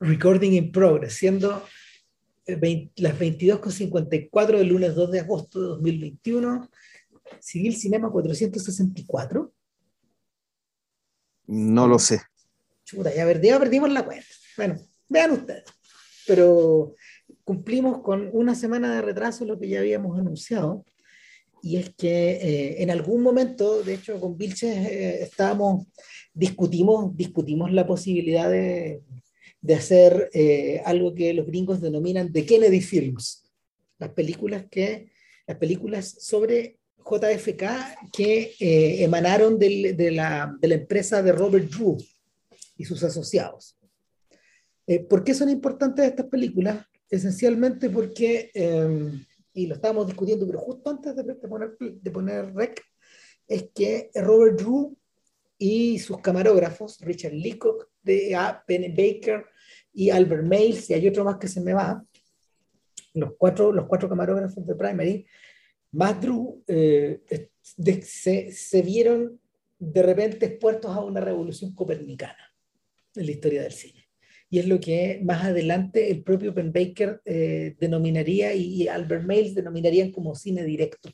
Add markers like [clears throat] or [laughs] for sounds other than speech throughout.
Recording in Progress, siendo las 22.54 del lunes 2 de agosto de 2021, Civil Cinema 464. No lo sé. Chuta, ya, perdimos la cuenta. Bueno, vean ustedes. Pero cumplimos con una semana de retraso lo que ya habíamos anunciado. Y es que eh, en algún momento, de hecho, con Vilches eh, estábamos, discutimos, discutimos la posibilidad de, de hacer eh, algo que los gringos denominan The Kennedy Films, las películas, que, las películas sobre JFK que eh, emanaron de, la, de, la, empresa de Robert Drew y sus asociados. Eh, ¿Por qué son importantes estas películas? Esencialmente porque, y lo estábamos discutiendo, pero justo antes de, poner, de poner rec, es que Robert Drew y sus camarógrafos, Richard Leacock, de A. Baker y Albert Mails, y hay otro más que se me va, los cuatro, los cuatro camarógrafos de Primary, más Drew, eh, se, se, vieron de repente expuestos a una revolución copernicana en la historia del cine. Y es lo que más adelante el propio Penn Baker eh, denominaría y, y Albert Mails denominarían como cine directo.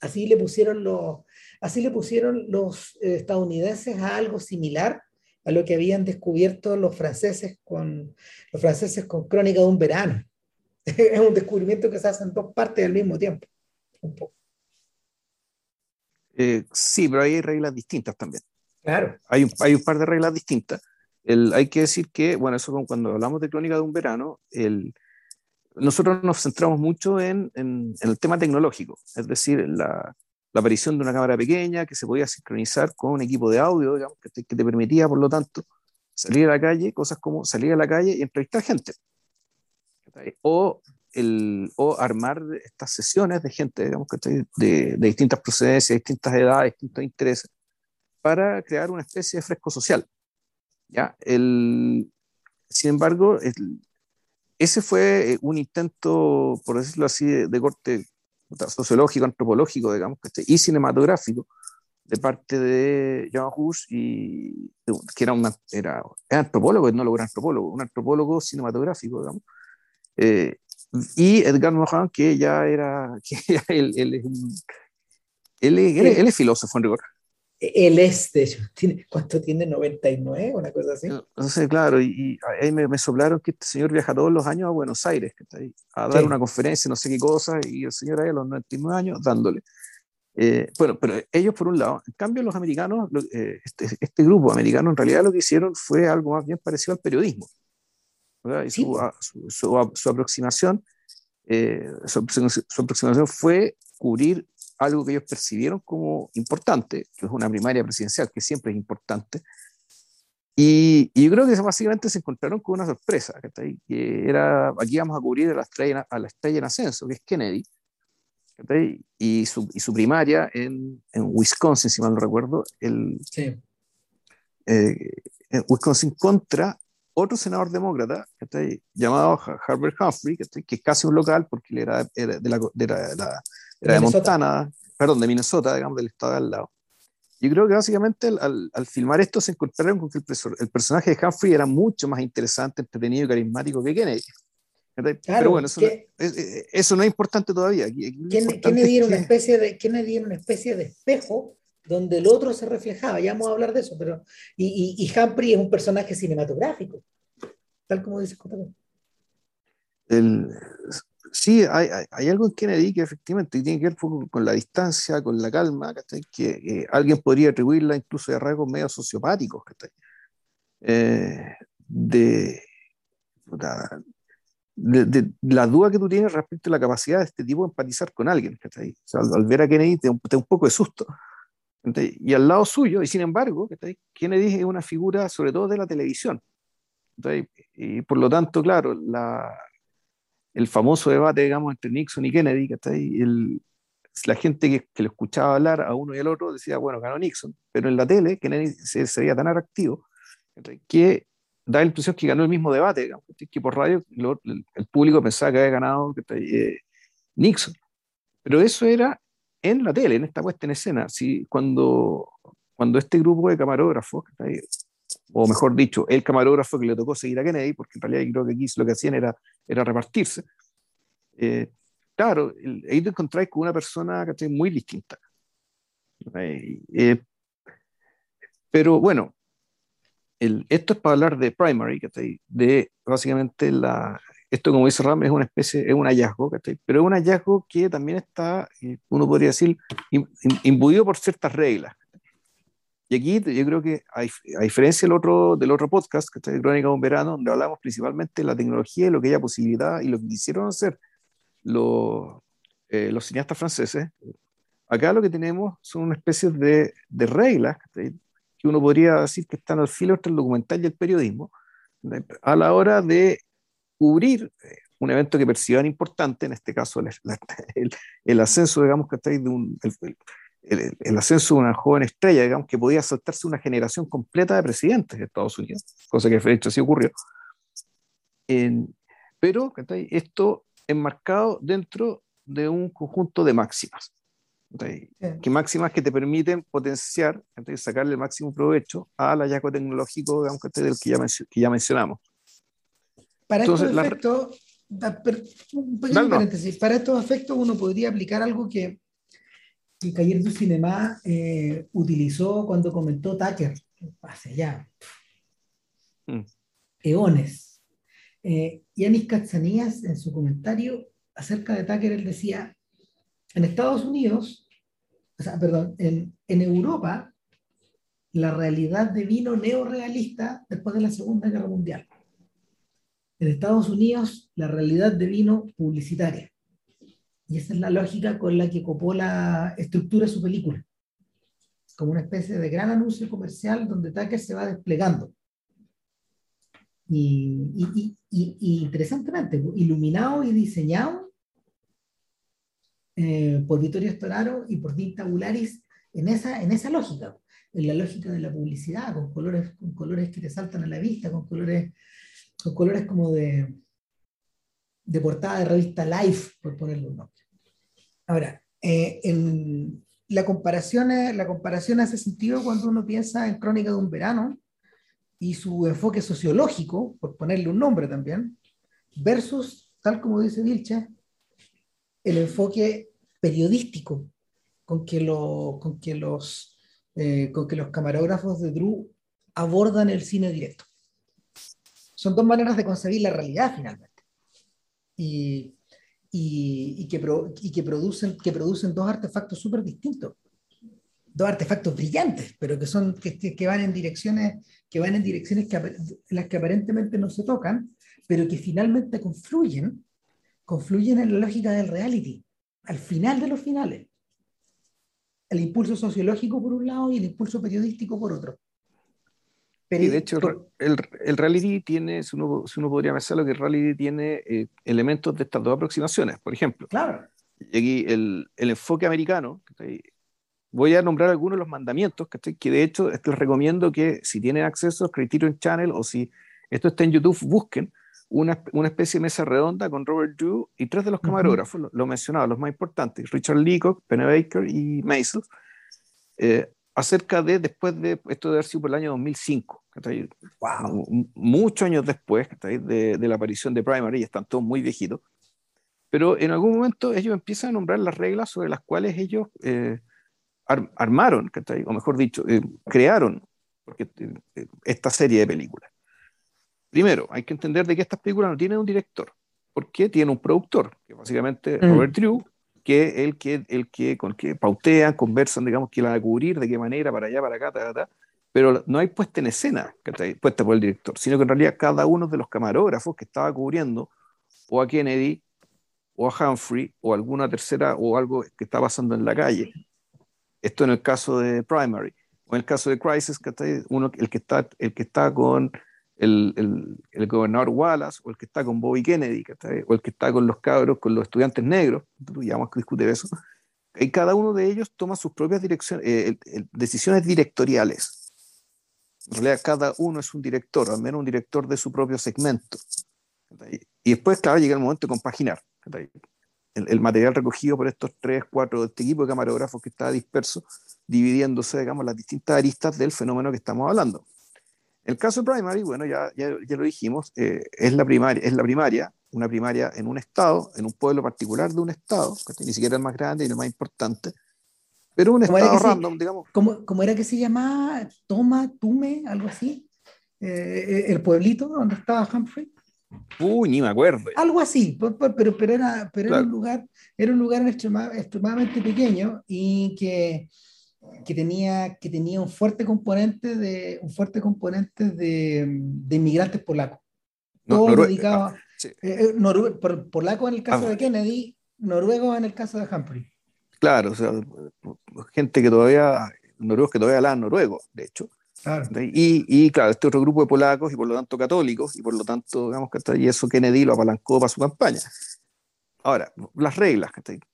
Así le pusieron los, así le pusieron los eh, estadounidenses a algo similar a lo que habían descubierto los franceses con, los franceses con Crónica de un verano. [laughs] es un descubrimiento que se hace en dos partes al mismo tiempo. Un poco. Eh, sí, pero hay reglas distintas también. Claro. Hay un, hay un par de reglas distintas. El, hay que decir que, bueno, eso cuando hablamos de Crónica de un verano, el, nosotros nos centramos mucho en, en, en, el tema tecnológico, es decir, la, la, aparición de una cámara pequeña que se podía sincronizar con un equipo de audio, digamos, que te, que te, permitía, por lo tanto, salir a la calle, cosas como salir a la calle y entrevistar gente. O, el, o armar estas sesiones de gente, digamos, de, de distintas procedencias, distintas edades, distintos intereses, para crear una especie de fresco social. ¿ya? El, sin embargo, el, ese fue eh, un intento, por decirlo así, de, de corte sociológico, antropológico, digamos, y cinematográfico, de parte de John Hus, y, que era, una, era, era antropólogo, no lo era antropólogo, un antropólogo cinematográfico, digamos, eh, y Edgar Morin, que ya era, [laughs] que ya él, él, es él, él, él, es filósofo en rigor. Él es, de hecho, ¿tiene, ¿cuánto tiene? ¿99? Una cosa así. No sé, claro, y, y ahí me, me, soplaron que este señor viaja todos los años a Buenos Aires, ahí, a dar sí. una conferencia, no sé qué cosa, y el señor ahí a los 99 años dándole. Eh, bueno, pero ellos por un lado, en cambio los americanos, eh, este, este, grupo americano en realidad lo que hicieron fue algo más bien parecido al periodismo. Y sí. su, su, su, su, aproximación, eh, su, aproximación fue cubrir algo que ellos percibieron como importante, que es una primaria presidencial, que siempre es importante. Y, y yo creo que básicamente se encontraron con una sorpresa, que era, aquí vamos a cubrir a la estrella, a la estrella en ascenso, que es Kennedy, y su, y su primaria en, en, Wisconsin, si mal no recuerdo, el, sí. eh, en Wisconsin contra otro senador demócrata llamado Herbert Humphrey, que es casi un local porque él era, era de, la, de, la, de, la, era de Montana, perdón, de Minnesota, digamos, del estado de al lado. Yo creo que básicamente al, al, al filmar esto se encontraron con que el, el, personaje de Humphrey era mucho más interesante, entretenido y carismático que Kennedy. Claro, Pero bueno, eso, que, no, eso, no, es importante todavía. Aquí, aquí Kennedy, Kennedy, era una especie de, Kennedy era una especie de espejo donde el otro se reflejaba, ya vamos a hablar de eso, pero y, y, y Humphrey es un personaje cinematográfico, tal como dice el, sí, hay, hay, hay, algo en Kennedy que efectivamente tiene que ver con, con la distancia, con la calma, que, que alguien podría atribuirla incluso de rasgos medio sociopáticos, eh, de, de, de, la duda que tú tienes respecto a la capacidad de este tipo de empatizar con alguien, o sea, al, al, ver a Kennedy te, te un poco de susto. Y al lado suyo, y sin embargo, Kennedy es una figura sobre todo de la televisión. Y por lo tanto, claro, la, el famoso debate, digamos, entre Nixon y Kennedy, el, la gente que, que, lo escuchaba hablar a uno y al otro decía, bueno, ganó Nixon, pero en la tele Kennedy se, se veía tan atractivo que da la impresión que ganó el mismo debate, digamos, que por radio lo, el, el, público pensaba que había ganado eh, Nixon. Pero eso era en la tele, en esta puesta en escena. ¿sí? Cuando, cuando este grupo de camarógrafos, o mejor dicho, el camarógrafo que le tocó seguir a Kennedy, porque en realidad creo que aquí lo que hacían era, era repartirse. Eh, claro, ahí te encontráis con una persona que muy distinta. Eh, pero bueno, el, esto es para hablar de primary, de básicamente la, esto como dice Ram es una especie, es un hallazgo, pero es un hallazgo que también está, eh, uno podría decir, imbuido por ciertas reglas. Y aquí yo creo que, a, diferencia del otro, del otro podcast, que está de Crónica de un Verano, donde hablamos principalmente de la tecnología y lo que haya posibilidad y lo que quisieron hacer los, eh, los cineastas franceses, acá lo que tenemos son una especie de, de reglas que uno podría decir que están al filo entre el documental y el periodismo, a la hora de cubrir eh, un evento que perciban importante, en este caso el, [laughs] el, ascenso, digamos, que de un, el, el, ascenso de una joven estrella, digamos, que podía saltarse una generación completa de presidentes de Estados Unidos, cosa que de hecho sí ocurrió. pero esto enmarcado dentro de un conjunto de máximas. Que máximas que te permiten potenciar, sacarle el máximo provecho al hallazgo tecnológico digamos, del que ya, que ya mencionamos. Para estos efectos, un pequeño paréntesis, para estos efectos uno podría aplicar algo que, que Cayer du Cinema eh, utilizó cuando comentó Tucker, hace ya mm. eones. Eh, Yanis Katsanías, en su comentario acerca de Tucker, él decía, en Estados Unidos, o sea, perdón, en, en Europa, la realidad de vino neorealista después de la Segunda Guerra Mundial en Estados Unidos la realidad de vino publicitaria. Y esa es la lógica con la que Coppola estructura su película. Como una especie de gran anuncio comercial donde Tucker se va desplegando. Y, interesantemente, iluminado y diseñado eh, por Vittorio Storaro y por Dean Tabularis en esa, en esa lógica, en la lógica de la publicidad, con colores, con colores que te saltan a la vista, con colores son colores como de, de portada de revista Life, por ponerle un nombre. Ahora, eh, en, la, comparación, la comparación hace sentido cuando uno piensa en Crónica de un verano y su enfoque sociológico, por ponerle un nombre también, versus, tal como dice Vilche, el enfoque periodístico con que, lo, con que, los, eh, con que los camarógrafos de Drew abordan el cine directo son dos maneras de concebir la realidad finalmente. Y, y, que, y que, producen, que producen dos artefactos súper distintos. Dos artefactos brillantes, pero que, son, que, que, van en direcciones, que, van en direcciones que, las que aparentemente no se tocan, pero que finalmente confluyen, confluyen en la lógica del reality, al final de los finales. El impulso sociológico por un lado y el impulso periodístico por otro y de hecho, el, el, reality tiene, si uno, si uno podría pensarlo, que el reality tiene eh, elementos de estas dos aproximaciones. Por ejemplo, claro. y aquí el, el enfoque americano, voy a nombrar algunos de los mandamientos, que de hecho les recomiendo que si tienen acceso a Criterion Channel o si esto está en YouTube, busquen una, una especie de mesa redonda con Robert Drew y tres de los camarógrafos, lo, lo mencionaba, los más importantes, Richard Leacock, Penny Baker y Maisel. Eh, acerca de, después de, esto de haber sido por el año 2005, wow. muchos años después de, de, la aparición de Primary, y están todos muy viejitos, pero en algún momento ellos empiezan a nombrar las reglas sobre las cuales ellos eh, armaron, o mejor dicho, eh, crearon porque, eh, esta serie de películas. Primero, hay que entender de que estas películas no tienen un director, porque tiene un productor, que básicamente mm. Robert Drew, que el que, el que, con que pautean, conversan, digamos, que la van a cubrir, de qué manera, para allá, para acá, ta, ta, pero no hay puesta en escena, puesta por el director, sino que en realidad cada uno de los camarógrafos que estaba cubriendo o a Kennedy, o a Humphrey, o alguna tercera, o algo que está pasando en la calle. Esto en el caso de Primary. O en el caso de Crisis, uno, el, que está, el que está con el, el, gobernador Wallace, o el que está con Bobby Kennedy, o el que está con los cabros, con los estudiantes negros, ya vamos a discutir eso, y cada uno de ellos toma sus propias direcciones, eh, decisiones directoriales. En realidad, cada uno es un director, al menos un director de su propio segmento. Y después, claro, llega el momento de compaginar el, el, material recogido por estos tres, cuatro, este equipo de camarógrafos que está disperso, dividiéndose, digamos, las distintas aristas del fenómeno que estamos hablando. El caso Primary, bueno, ya, ya, lo dijimos, eh, es, la primaria, es la primaria, una primaria en un estado, en un pueblo particular de un estado, que ni siquiera el más grande y el más importante, pero un estado random, digamos. ¿cómo, ¿Cómo, era que se llamaba? Toma, Tume, algo así. Eh, el pueblito donde estaba Humphrey. Uy, ni me acuerdo. Algo así, pero, pero, era, pero era, un lugar, era un lugar extremadamente pequeño y que que tenía, que tenía un fuerte componente de, un fuerte componente de, de inmigrantes polacos. Todo dedicado ah, eh, eh, polaco en el caso ah. de Kennedy, noruego en el caso de Humphrey. Claro, o sea, gente que todavía, noruegos que todavía hablan noruego, de hecho. Y, y, claro, este otro grupo de polacos y por lo tanto católicos, y por lo tanto, digamos que y eso Kennedy lo apalancó para su campaña. Ahora, las reglas.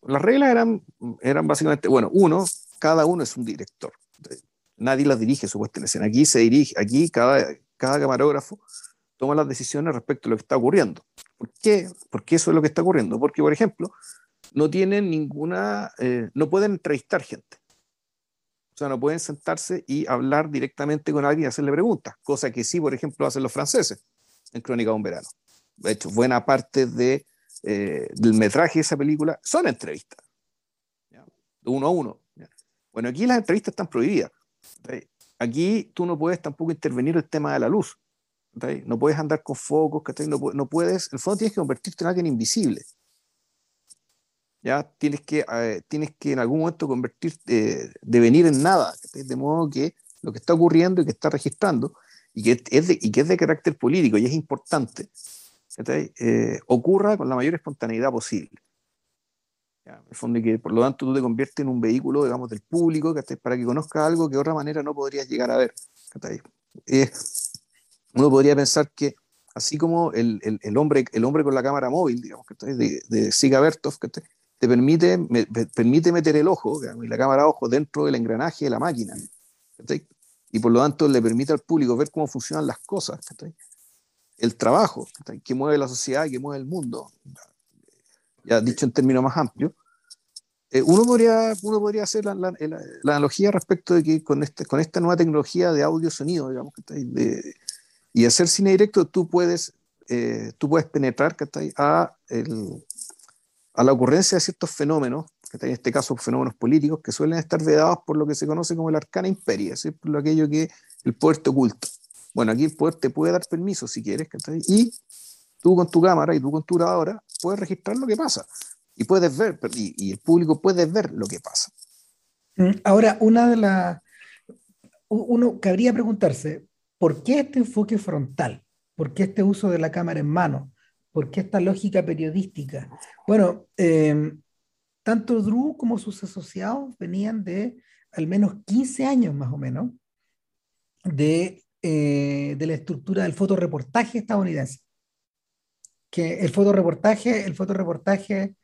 Las reglas eran, eran básicamente, bueno, uno, cada uno es un director. Nadie las dirige su puesta en escena. Aquí se dirige, aquí cada, cada camarógrafo toma las decisiones respecto a lo que está ocurriendo. ¿Por qué? Porque eso es lo que está ocurriendo. Porque, por ejemplo, no tienen ninguna, eh, no pueden entrevistar gente. O sea, no pueden sentarse y hablar directamente con alguien y hacerle preguntas, cosa que sí, por ejemplo, hacen los franceses en Crónica de un verano. De hecho, buena parte eh, del metraje de esa película son entrevistas, de uno a uno. Bueno, aquí las entrevistas están prohibidas. Aquí tú no puedes tampoco intervenir el tema de la luz. No puedes andar con focos, no, no puedes, en el fondo tienes que convertirte en alguien invisible. ¿ya? Tienes que, eh, tienes que en algún momento convertirte, eh, devenir en nada, de modo que lo que está ocurriendo y que está registrando, y que es de, y que es de carácter político y es importante, eh, ocurra con la mayor espontaneidad posible. En el fondo, y que por lo tanto tú te conviertes en un vehículo, digamos, del público, para que conozca algo que de otra manera no podrías llegar a ver. Eh, uno podría pensar que, así como el, el, hombre, el hombre con la cámara móvil, digamos, de, de Siga Bertov, te permite, me, permite meter el ojo, y la cámara ojo, dentro del engranaje de la máquina. Y por lo tanto le permite al público ver cómo funcionan las cosas. El trabajo que mueve la sociedad, que mueve el mundo ya dicho en términos más amplios, eh, uno, podría, uno podría hacer la, la, analogía respecto de que con, este, con esta nueva tecnología de audio-sonido, digamos, de, y hacer cine directo, tú puedes, eh, tú puedes penetrar a, el, a la ocurrencia de ciertos fenómenos, en este caso fenómenos políticos, que suelen estar vedados por lo que se conoce como el arcana imperia, ¿sí? por lo aquello que el poder te oculta. Bueno, aquí el poder te puede dar permiso si quieres, y tú con tu cámara y tú con tu grabadora puedes registrar lo que pasa y puedes ver, y, el público puede ver lo que pasa. Mm, ahora, una de las, uno cabría preguntarse, ¿por qué este enfoque frontal? ¿Por qué este uso de la cámara en mano? ¿Por qué esta lógica periodística? Bueno, em, tanto Drew como sus asociados venían de al menos 15 años más o menos de, eh, de la estructura del fotoreportaje estadounidense que el fotoreportaje, el fotoreportaje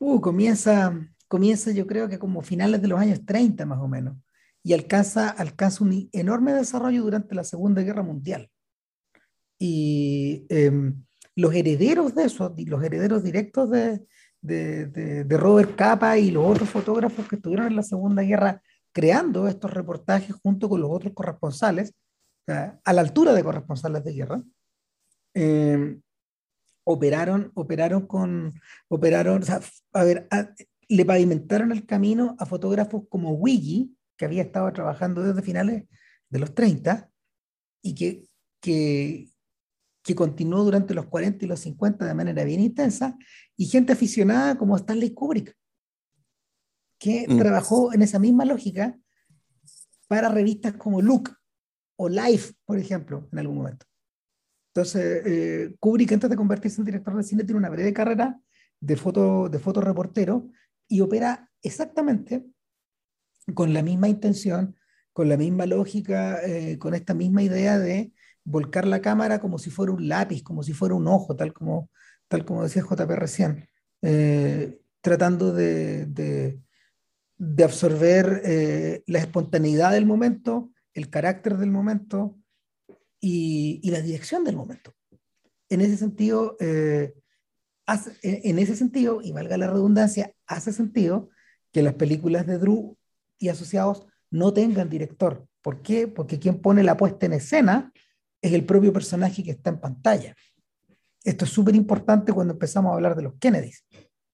uh, comienza, comienza yo creo que como finales de los años 30 más o menos, y alcanza, alcanza un enorme desarrollo durante la Segunda Guerra Mundial. Y em, los herederos de eso, los herederos directos de, de, de, Robert Capa y los otros fotógrafos que estuvieron en la Segunda Guerra creando estos reportajes junto con los otros corresponsales, a la altura de corresponsales de guerra, eh, operaron, operaron con, operaron, o sea, a ver, le pavimentaron el camino a fotógrafos como Wiggy, que había estado trabajando desde finales de los 30 y que, que, que continuó durante los 40 y los 50 de manera bien intensa, y gente aficionada como Stanley Kubrick, que mm. trabajó en esa misma lógica para revistas como Look o Life, por ejemplo, en algún momento. Entonces, eh, Kubrick, antes de convertirse en director de cine, tiene una breve carrera de foto, de fotoreportero y opera exactamente con la misma intención, con la misma lógica, eh, con esta misma idea de volcar la cámara como si fuera un lápiz, como si fuera un ojo, tal como, tal como decía JP recién, eh, tratando de, de, absorber eh, la espontaneidad del momento, el carácter del momento, y, la dirección del momento. En ese sentido, eh, en ese sentido, y valga la redundancia, hace sentido que las películas de Drew y asociados no tengan director. ¿Por qué? Porque quien pone la puesta en escena es el propio personaje que está en pantalla. Esto es súper importante cuando empezamos a hablar de los Kennedys,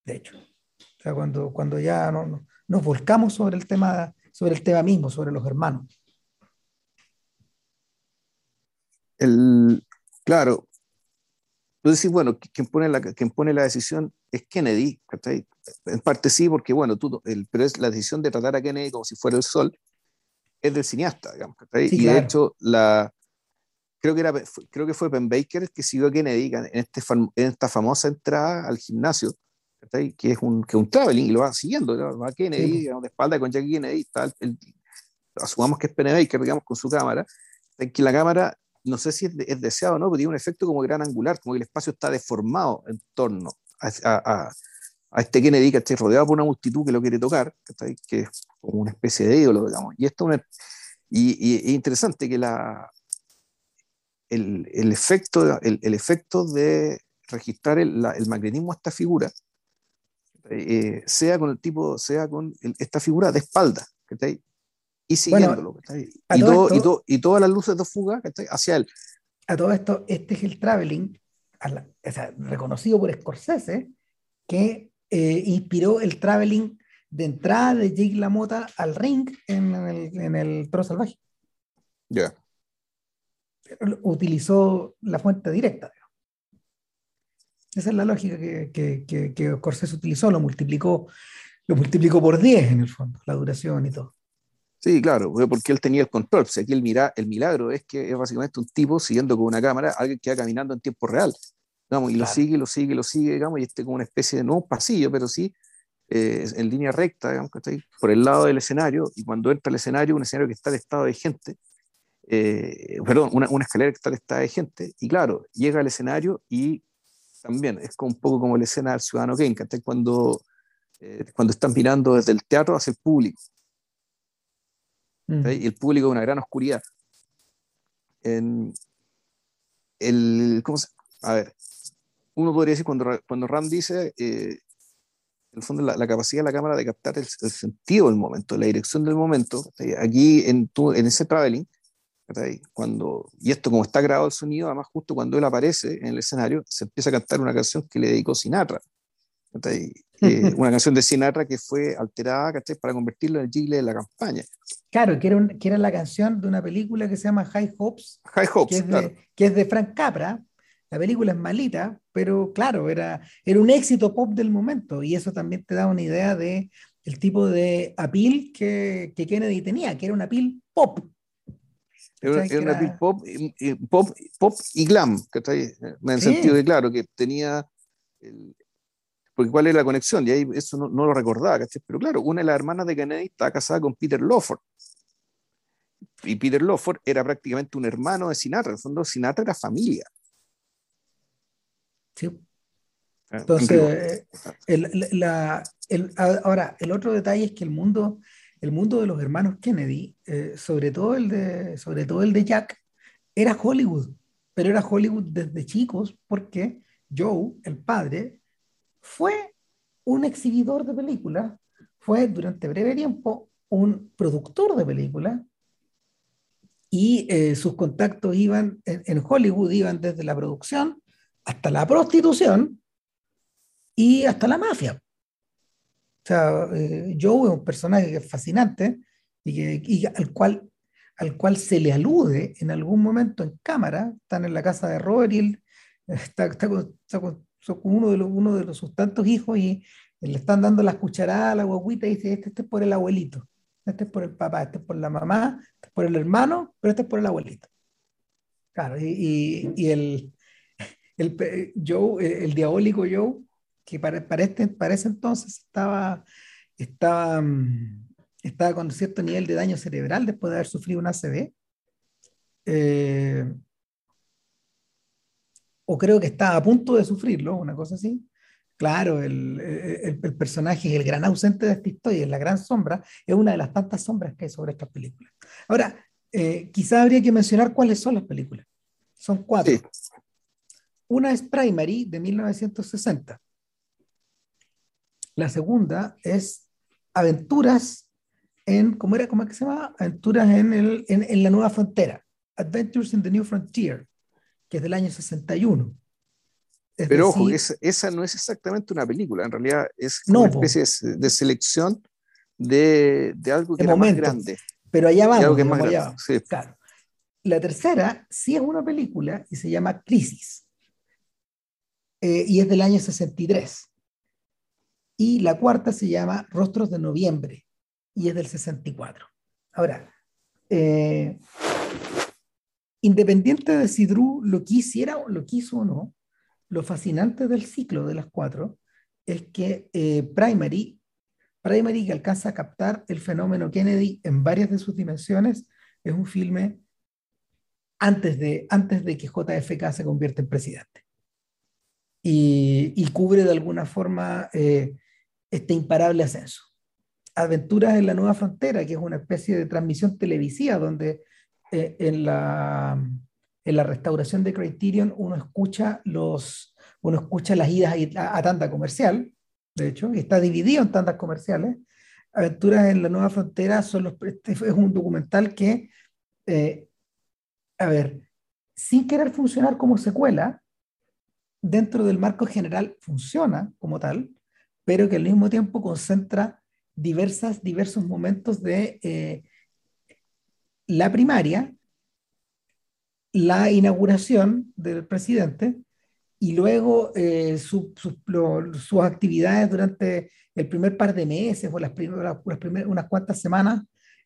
de hecho. O sea, cuando, cuando ya no, nos volcamos sobre el, tema, sobre el tema mismo, sobre los hermanos. El, claro, tú decís, bueno, quien pone la, quien pone la decisión es Kennedy, En parte sí, porque bueno, tú, el, pero es la decisión de tratar a Kennedy como si fuera el sol, es del cineasta, digamos, y de hecho, la, creo que, era, creo que fue Ben Baker el que siguió a Kennedy en, este, en esta famosa entrada al gimnasio, que es un, que un traveling, y lo va siguiendo, va a Kennedy, de espalda con Jackie Kennedy, está el, asumamos que es Ben Baker, digamos, con su cámara, en que la cámara, no sé si es, deseado o no, pero tiene un efecto como gran angular, como que el espacio está deformado en torno a, a, a este Kennedy, que está rodeado por una multitud que lo quiere tocar, que es como una especie de ídolo, digamos. Y esto es interesante que la, el, el efecto, el, efecto de registrar el, el, magnetismo a esta figura eh, sea con el tipo, sea con esta figura de espalda, y siguiéndolo, y, todo, y, todo, y, todas las luces de fuga hacia él. A todo esto, este es el traveling, o sea, reconocido por Scorsese, que eh, inspiró el traveling de entrada de Jake LaMotta al ring en, el, en el Toro Salvaje. Ya. Utilizó la fuente directa. Esa es la lógica que, que, que, Scorsese utilizó, lo multiplicó, lo multiplicó por 10 en el fondo, la duración y todo. Sí, claro, porque él tenía el control. O aquí el, mira, el milagro es que es básicamente un tipo siguiendo con una cámara, alguien que va caminando en tiempo real y lo sigue, lo sigue, lo sigue, digamos, y este como una especie de no pasillo, pero sí eh, en línea recta, digamos, que está ahí, por el lado del escenario, y cuando entra al escenario, un escenario que está estado de gente, eh, perdón, una, una, escalera que está estado de gente, y claro, llega al escenario y también es como un poco como la escena del Ciudadano Kane, cuando, eh, cuando están mirando desde el teatro hacia el público. Mm. Y el público es una gran oscuridad. En el, ¿cómo se, a ver, uno podría decir, cuando, cuando Ram dice, eh, en el fondo, la, capacidad de la cámara de captar el, sentido del momento, la dirección del momento, aquí en, en ese traveling, cuando, y esto como está grabado el sonido, además justo cuando él aparece en el escenario, se empieza a cantar una canción que le dedicó Sinatra. [laughs] Eh, una canción de Sinatra que fue alterada para convertirlo en el jingle de la campaña. Claro, que era, que era la canción de una película que se llama High Hopes, High Hopes que, es de, que es de Frank Capra, la película es malita, pero claro, era, era un éxito pop del momento y eso también te da una idea de el tipo de appeal que, que Kennedy tenía, que era un appeal pop. Era, era un appeal pop, pop, pop y glam, ahí, en el sentido de, claro, que tenía... porque cuál era la conexión, y ahí eso no, no lo recordaba, pero claro, una de las hermanas de Kennedy estaba casada con Peter Lawford, y Peter Lawford era prácticamente un hermano de Sinatra, en el fondo Sinatra era familia. Ah, Entonces, ahora, el otro detalle es que el mundo, el mundo de los hermanos Kennedy, eh, sobre, todo el de, sobre todo el de Jack, era Hollywood, pero era Hollywood desde chicos porque Joe, el padre, fue un exhibidor de películas, fue durante breve tiempo un productor de películas y eh, sus contactos iban en Hollywood, iban desde la producción hasta la prostitución y hasta la mafia. O sea, eh, Joe es un personaje que es fascinante y, al, cual, al cual se le alude en algún momento en cámara. Están en la casa de Robert y está, está, uno, de los, uno de los sus tantos hijos y le están dando las cucharadas a la guaguita y dice, este, este es por el abuelito, este es por el papá, este es por la mamá, este es por el hermano, pero este es por el abuelito. Claro, y, y el, el, Joe, el, diabólico Joe, que para, para, este, para ese entonces estaba, estaba, mm, estaba con cierto nivel de daño cerebral después de haber sufrido un ACV. Eh, o creo que estaba a punto de sufrirlo, una cosa así. Claro, el, el, el, personaje es el gran ausente de esta historia, es la gran sombra, es una de las tantas sombras que hay sobre estas películas. Ahora, eh, quizá habría que mencionar cuáles son las películas. Son cuatro. Una es Primary de 1960. La segunda es Aventuras en, ¿cómo era? ¿Cómo es que se llama? Aventuras en, el, en, la Nueva Frontera. Adventures in the New Frontier. Que es del año 61. Pero ojo, esa, no es exactamente una película, en realidad es una especie de, selección de, algo que es más grande. Pero allá vamos, que más allá Claro. La tercera sí es una película y se llama Crisis. Eh, y es del año 63. Y la cuarta se llama Rostros de Noviembre y es del 64. Ahora, eh, independiente de si Drew lo quisiera o lo quiso o no, lo fascinante del ciclo de las cuatro es que eh, Primary, Primary que alcanza a captar el fenómeno Kennedy en varias de sus dimensiones, es un filme antes de, antes de que JFK se convierta en presidente. Y, cubre de alguna forma eh, este imparable ascenso. Aventuras en la Nueva Frontera, que es una especie de transmisión televisiva donde eh, en la en la restauración de Criterion uno escucha, los, uno escucha las idas a, tanda comercial, de hecho, y está dividido en tandas comerciales. Aventuras en la Nueva Frontera son los, este es un documental que, eh, a ver, sin querer funcionar como secuela, dentro del marco general funciona como tal, pero que al mismo tiempo concentra diversas, diversos momentos de eh, la primaria, la inauguración del presidente y luego eh, sus actividades durante el primer par de meses o las, primeras, unas cuantas semanas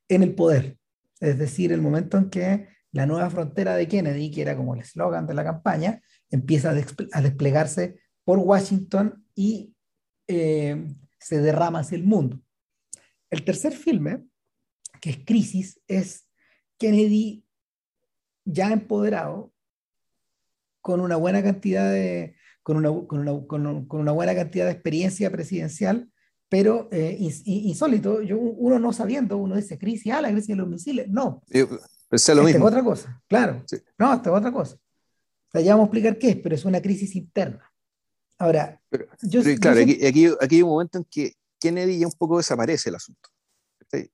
en el poder. Es decir, el momento en que la nueva frontera de Kennedy, que era como el eslogan de la campaña, empieza a, desplegarse por Washington y eh, se derrama hacia el mundo. El tercer filme, que es Crisis, es Kennedy ya empoderado, con una buena cantidad de, con una, con una, con una buena cantidad de experiencia presidencial, pero eh, insólito, yo, uno no sabiendo, uno dice crisis, ah, la crisis de los misiles, no. pensé lo mismo. es otra cosa, claro. No, esta es otra cosa. O sea, ya vamos a explicar qué es, pero es una crisis interna. Ahora, yo, claro, aquí, aquí, hay un momento en que Kennedy ya un poco desaparece el asunto.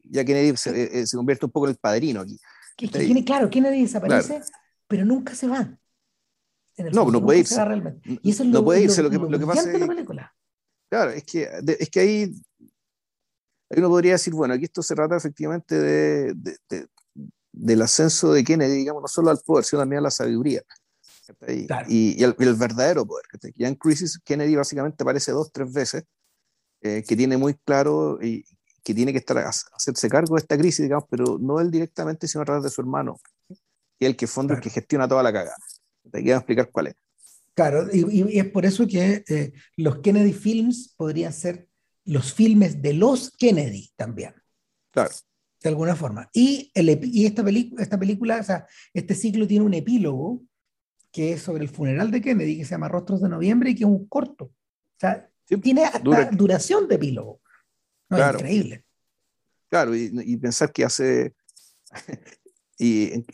Ya Kennedy se, eh, eh, se convierte un poco en el padrino aquí. Que, que tiene, claro, Kennedy desaparece, pero nunca se va. no, no puede irse. Y eso es lo, no puede irse. Lo, lo, que, pasa es, Claro, es que, es que ahí, ahí uno podría decir, bueno, aquí esto se trata efectivamente de, de, del ascenso de Kennedy, digamos, no solo al poder, sino también a la sabiduría. Y, el, verdadero poder. Ya en Crisis, Kennedy básicamente aparece dos, tres veces, eh, que tiene muy claro y, que tiene que estar hacerse cargo de esta crisis, digamos, pero no él directamente, sino a través de su hermano, que es el que fondo el que gestiona toda la cagada. Te quiero explicar cuál es. Claro, y, es por eso que eh, los Kennedy Films podrían ser los filmes de los Kennedy también. Claro. De alguna forma. Y, el, y esta, esta película, o sea, este ciclo tiene un epílogo que es sobre el funeral de Kennedy, que se llama Rostros de Noviembre y que es un corto. O sea, tiene hasta duración de epílogo claro. increíble. Claro, y, pensar que hace. [laughs] y,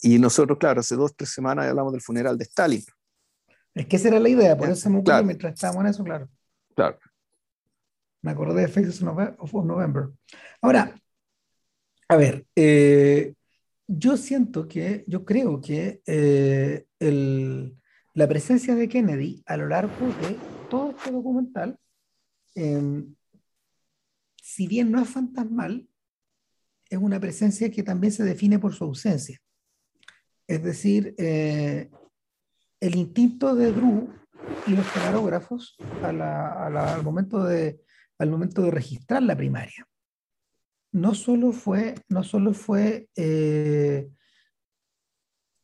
y, nosotros, claro, hace dos, tres semanas hablamos del funeral de Stalin. Es que esa era la idea, por eso se me ocurrió mientras estábamos en eso, claro. Claro. Me acordé de Faces of November. Ahora, a ver, eh, yo siento que, yo creo que eh, el, la presencia de Kennedy a lo largo de todo este documental eh, si bien no es fantasmal, es una presencia que también se define por su ausencia. Es decir, eh, el instinto de Drew y los camarógrafos al, momento de, al momento de registrar la primaria no solo fue, no solo fue eh,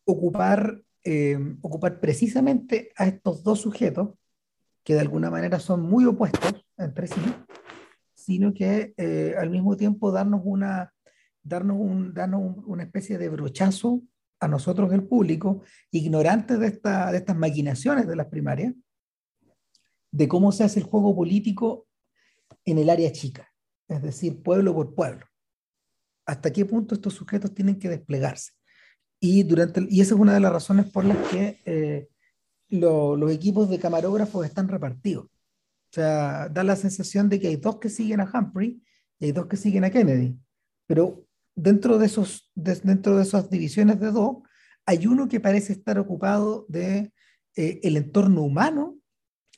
ocupar, eh, ocupar precisamente a estos dos sujetos, que de alguna manera son muy opuestos entre sí, sino que eh, al mismo tiempo darnos una, darnos, un, darnos una especie de brochazo a nosotros, el público, ignorantes de, esta, de estas maquinaciones de las primarias, de cómo se hace el juego político en el área chica, es decir, pueblo por pueblo. Hasta qué punto estos sujetos tienen que desplegarse. Y, durante, y esa es una de las razones por las que eh, los equipos de camarógrafos están repartidos. O sea, da la sensación de que hay dos que siguen a Humphrey y hay dos que siguen a Kennedy. Pero dentro de, esos, dentro de esas divisiones de dos, hay uno que parece estar ocupado de eh, el entorno humano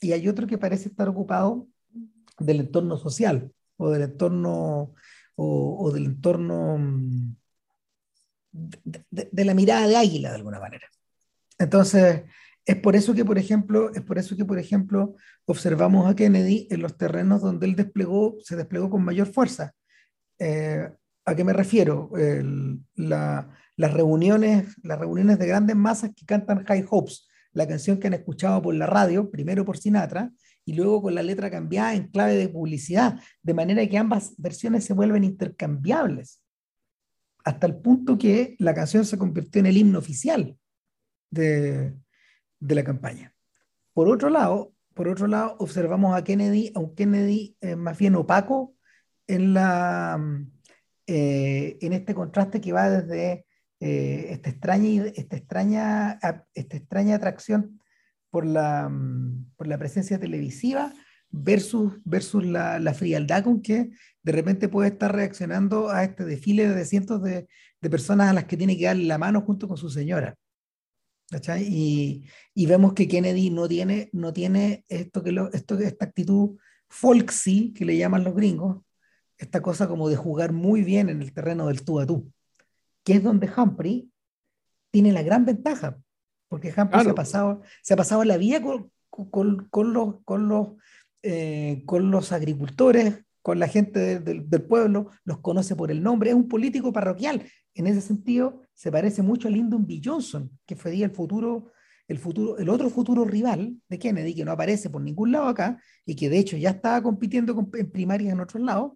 y hay otro que parece estar ocupado del entorno social o del entorno o, del entorno mm, de, la mirada de águila de alguna manera. Entonces, es por eso que, por ejemplo, es por eso que, por ejemplo, observamos a Kennedy en los terrenos donde él desplegó, se desplegó con mayor fuerza. Eh, ¿A qué me refiero? las, reuniones, las reuniones de grandes masas que cantan High Hopes, la canción que han escuchado por la radio, primero por Sinatra, y luego con la letra cambiada en clave de publicidad, de manera que ambas versiones se vuelven intercambiables, hasta el punto que la canción se convirtió en el himno oficial de, de la campaña. Por otro lado, por otro lado, observamos a Kennedy, a un Kennedy eh, más bien opaco en, la, eh, en este contraste que va desde eh, esta, extraña, esta, extraña, esta extraña atracción por la, por la presencia televisiva versus, versus la, la, frialdad con que de repente puede estar reaccionando a este desfile de cientos de, de personas a las que tiene que darle la mano junto con su señora. Y, y, vemos que Kennedy no tiene, no tiene esto que lo, esto, esta actitud folksy que le llaman los gringos, esta cosa como de jugar muy bien en el terreno del tú a tú, que es donde Humphrey tiene la gran ventaja, porque Humphrey se, ha pasado, se ha pasado la vida con, con, con los, con, los, eh, con los agricultores, con la gente del pueblo, los conoce por el nombre, es un político parroquial. En ese sentido, se parece mucho a Lyndon B. Johnson, que fue el futuro, el futuro, el otro futuro rival de Kennedy, que no aparece por ningún lado acá, y que de hecho ya estaba compitiendo en primarias en otros lados,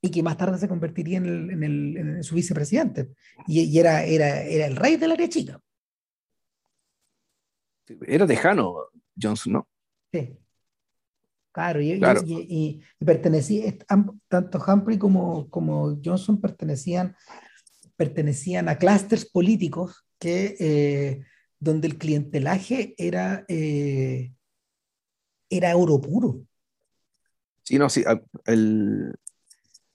y que más tarde se convertiría en, el, su vicepresidente. Y, era, era, era el rey del área chica. Era tejano Johnson, ¿no? Sí. Claro, y, pertenecía, tanto Humphrey como, como Johnson pertenecían, pertenecían a clústeres políticos que, eh, donde el clientelaje era, eh, era oro puro. Sí, no, sí. El,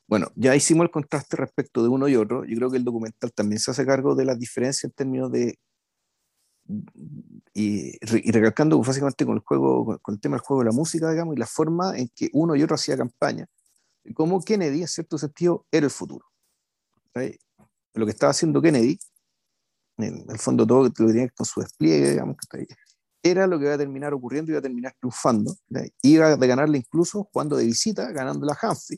bueno, ya hicimos el contraste respecto de uno y otro. Yo creo que el documental también se hace cargo de las diferencias en términos de y, recalcando básicamente con el juego, con, el tema del juego de la música, digamos, y la forma en que uno y otro hacía campaña, como Kennedy, en cierto sentido, era el futuro. Lo que estaba haciendo Kennedy, en el fondo todo lo que tenía con su despliegue, digamos, era lo que iba a terminar ocurriendo, iba a terminar triunfando, iba a ganarle incluso jugando de visita, ganando la Humphrey,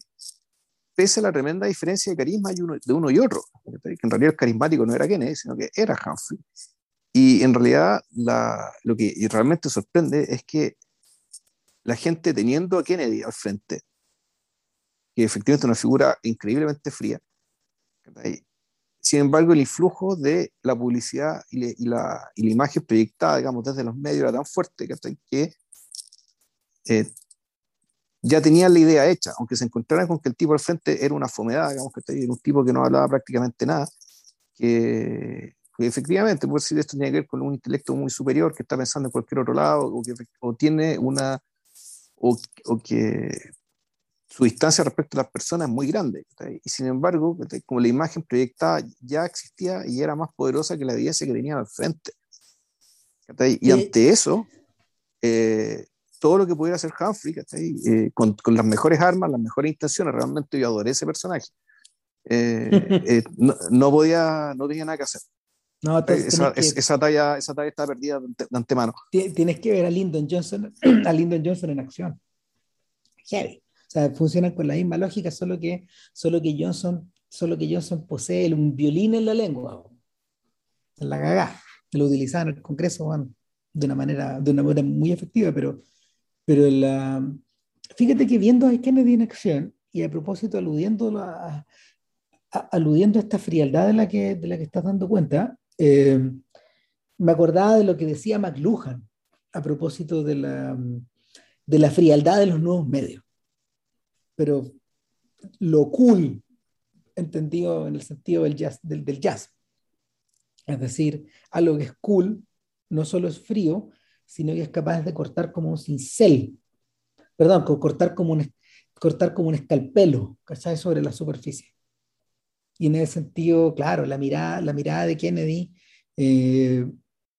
pese a la tremenda diferencia de carisma de uno y otro, que en realidad el carismático no era Kennedy, sino que era Humphrey. Y en realidad lo que realmente sorprende es que la gente teniendo a Kennedy al frente, que efectivamente es una figura increíblemente fría, sin embargo el influjo de la publicidad y, la, y la, imagen proyectada, digamos, desde los medios era tan fuerte que eh, ya tenían la idea hecha, aunque se encontraran con que el tipo al frente era una fomedad, digamos, que era un tipo que no hablaba prácticamente nada, que efectivamente, puede decir esto tiene que ver con un intelecto muy superior que está pensando en cualquier otro lado o que o tiene una o, o, que su distancia respecto a las personas es muy grande. Y sin embargo, como la imagen proyectada ya existía y era más poderosa que la evidencia que tenía al frente. Y ante eso, eh, todo lo que pudiera hacer Humphrey, eh, con, con, las mejores armas, las mejores intenciones, realmente yo adoré ese personaje. Eh, [laughs] no, no, podía, no tenía nada que hacer. No, esa, esa, talla, esa talla está perdida de antemano. Tienes que ver a Lyndon Johnson, [clears throat] a Lyndon Johnson en acción. Heavy. Sea, funcionan con la misma lógica, solo que, solo que Johnson, solo que Johnson posee un violín en la lengua. En la gaga. Lo utilizaban en el Congreso de una manera, de una manera muy efectiva, pero, pero la, fíjate que viendo a Kennedy en acción, y a propósito aludiendo a, aludiendo a esta frialdad de la que, de la que estás dando cuenta, eh, me acordaba de lo que decía McLuhan a propósito de la, de la frialdad de los nuevos medios. Pero lo cool, entendido en el sentido del jazz. Es decir, algo que es cool no solo es frío, sino que es capaz de cortar como un cincel, perdón, cortar como un, cortar como un escalpelo, ¿cachai? Sobre la superficie. Y en ese sentido, claro, la mirada, la mirada de Kennedy eh,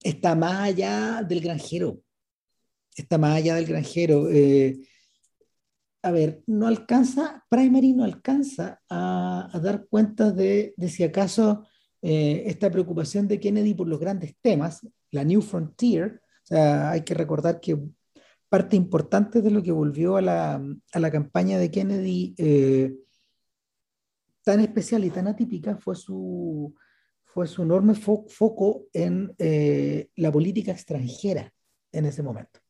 está más allá del granjero. Está más allá del granjero. Eh, a ver, no alcanza, Primary no alcanza a, dar cuenta de, de, si acaso esta preocupación de Kennedy por los grandes temas, la New Frontier, o sea, hay que recordar que parte importante de lo que volvió a la, a la campaña de Kennedy tan especial y tan atípica fue su, fue su enorme foco en eh, la política extranjera en ese momento.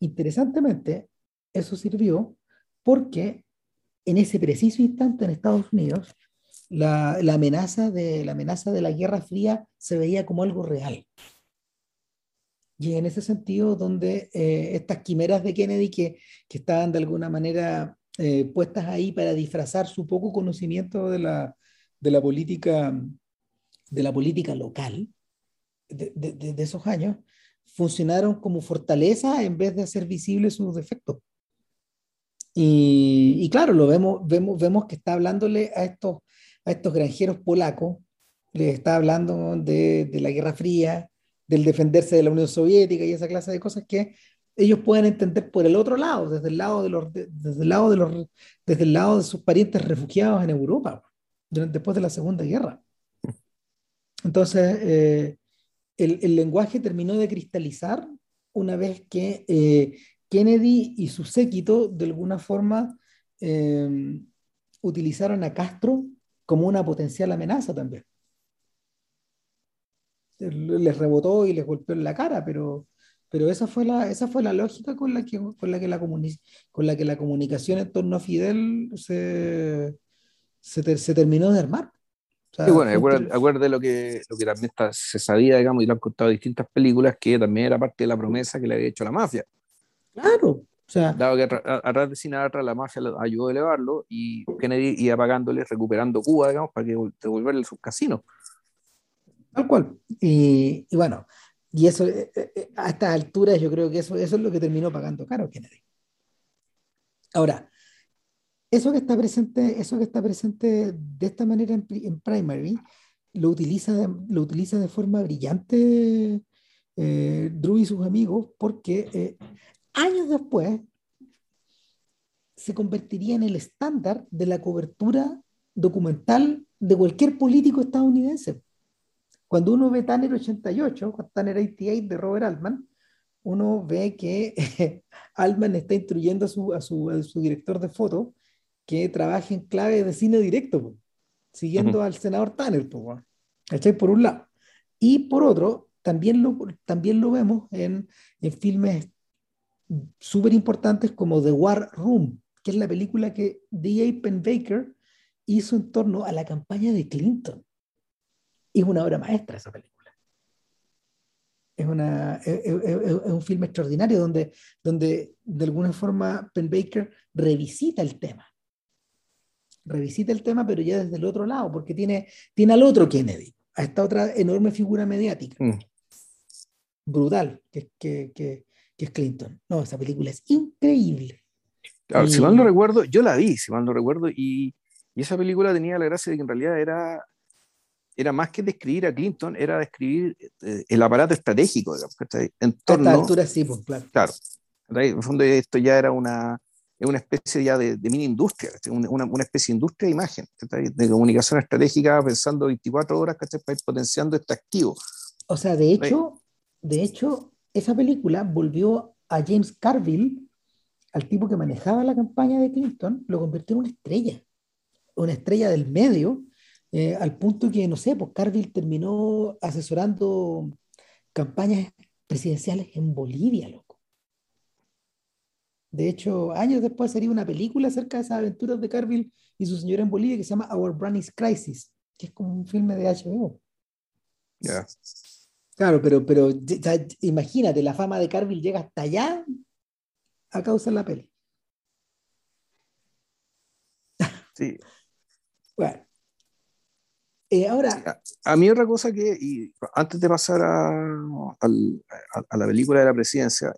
Interesantemente, eso sirvió porque en ese preciso instante en Estados Unidos, la, amenaza de, la amenaza de la Guerra Fría se veía como algo real. Y en ese sentido, donde eh, estas quimeras de Kennedy que, que estaban de alguna manera eh, puestas ahí para disfrazar su poco conocimiento de la, de la política de la política local de, de, esos años funcionaron como fortaleza en vez de hacer visibles sus defectos. Y, claro, lo vemos, vemos, vemos que está hablándole a estos, a estos granjeros polacos, les está hablando de, de, la Guerra Fría, del defenderse de la Unión Soviética y esa clase de cosas que ellos pueden entender por el otro lado, desde el lado de los, desde el lado de los, desde el lado de sus parientes refugiados en Europa, después de la Segunda Guerra. Entonces, eh, el, el, lenguaje terminó de cristalizar una vez que eh, Kennedy y su séquito, de alguna forma, eh, utilizaron a Castro como una potencial amenaza también. Les rebotó y les golpeó en la cara, pero pero esa fue la, esa fue la lógica con la que, con la, que la, con la que la comunicación en torno a Fidel se, se, terminó de armar. sí, bueno, acuérdate, de lo que, lo que también se sabía, digamos, y lo han contado distintas películas, que también era parte de la promesa que le había hecho la mafia. Claro, o sea, Dado que a, de Sinatra la mafia ayudó a elevarlo y Kennedy iba pagándole, recuperando Cuba, digamos, para que devolverle sus casinos. Tal cual. Y, y bueno, y eso, eh, eh, eh, a estas alturas, yo creo que eso, eso es lo que terminó pagando caro Kennedy. Ahora, eso que está presente, eso que está presente de esta manera en, Primary, lo utiliza, de, lo utiliza de forma brillante Drew y sus amigos, porque años después se convertiría en el estándar de la cobertura documental de cualquier político estadounidense. Cuando uno ve Tanner 88, Tanner 88 de Robert Altman, uno ve que [laughs] Altman está instruyendo a su, a su, a su director de foto que trabaje en clave de cine directo, siguiendo al senador Tanner, ¿cachai? Por un lado. Y por otro, también lo, también lo vemos en, en filmes súper importantes como The War Room, que es la película que D.A. Penn Baker hizo en torno a la campaña de Clinton es una obra maestra esa película. Es, una, es, un filme extraordinario donde, donde de alguna forma Penn Baker revisita el tema. Revisita el tema, pero ya desde el otro lado, porque tiene, tiene al otro Kennedy, a esta otra enorme figura mediática. Mm. Brutal, que, que, que, que, es Clinton. No, esa película es increíble. Si mal no recuerdo, yo la vi, si mal no recuerdo, y, y esa película tenía la gracia de que en realidad era era más que describir a Clinton, era describir eh, el aparato estratégico, digamos, En torno, a esta altura sí, pues, claro. Claro. En el fondo esto ya era una, una especie ya de, mini industria, una, una, especie de industria de imagen, de comunicación estratégica pensando 24 horas para ir potenciando este activo. O sea, de hecho, de hecho, esa película volvió a James Carville, al tipo que manejaba la campaña de Clinton, lo convirtió en una estrella, una estrella del medio, eh, al punto que, no sé, pues Carville terminó asesorando campañas presidenciales en Bolivia, loco. De hecho, años después sería una película acerca de esas aventuras de Carville y su señora en Bolivia que se llama Our Brand Crisis, que es como un filme de HBO. Ya. Claro, pero, pero imagínate, la fama de Carville llega hasta allá a causa de la peli. Sí. bueno, eh, ahora. A, mí otra cosa que, y antes de pasar a, a, la película de la presidencia,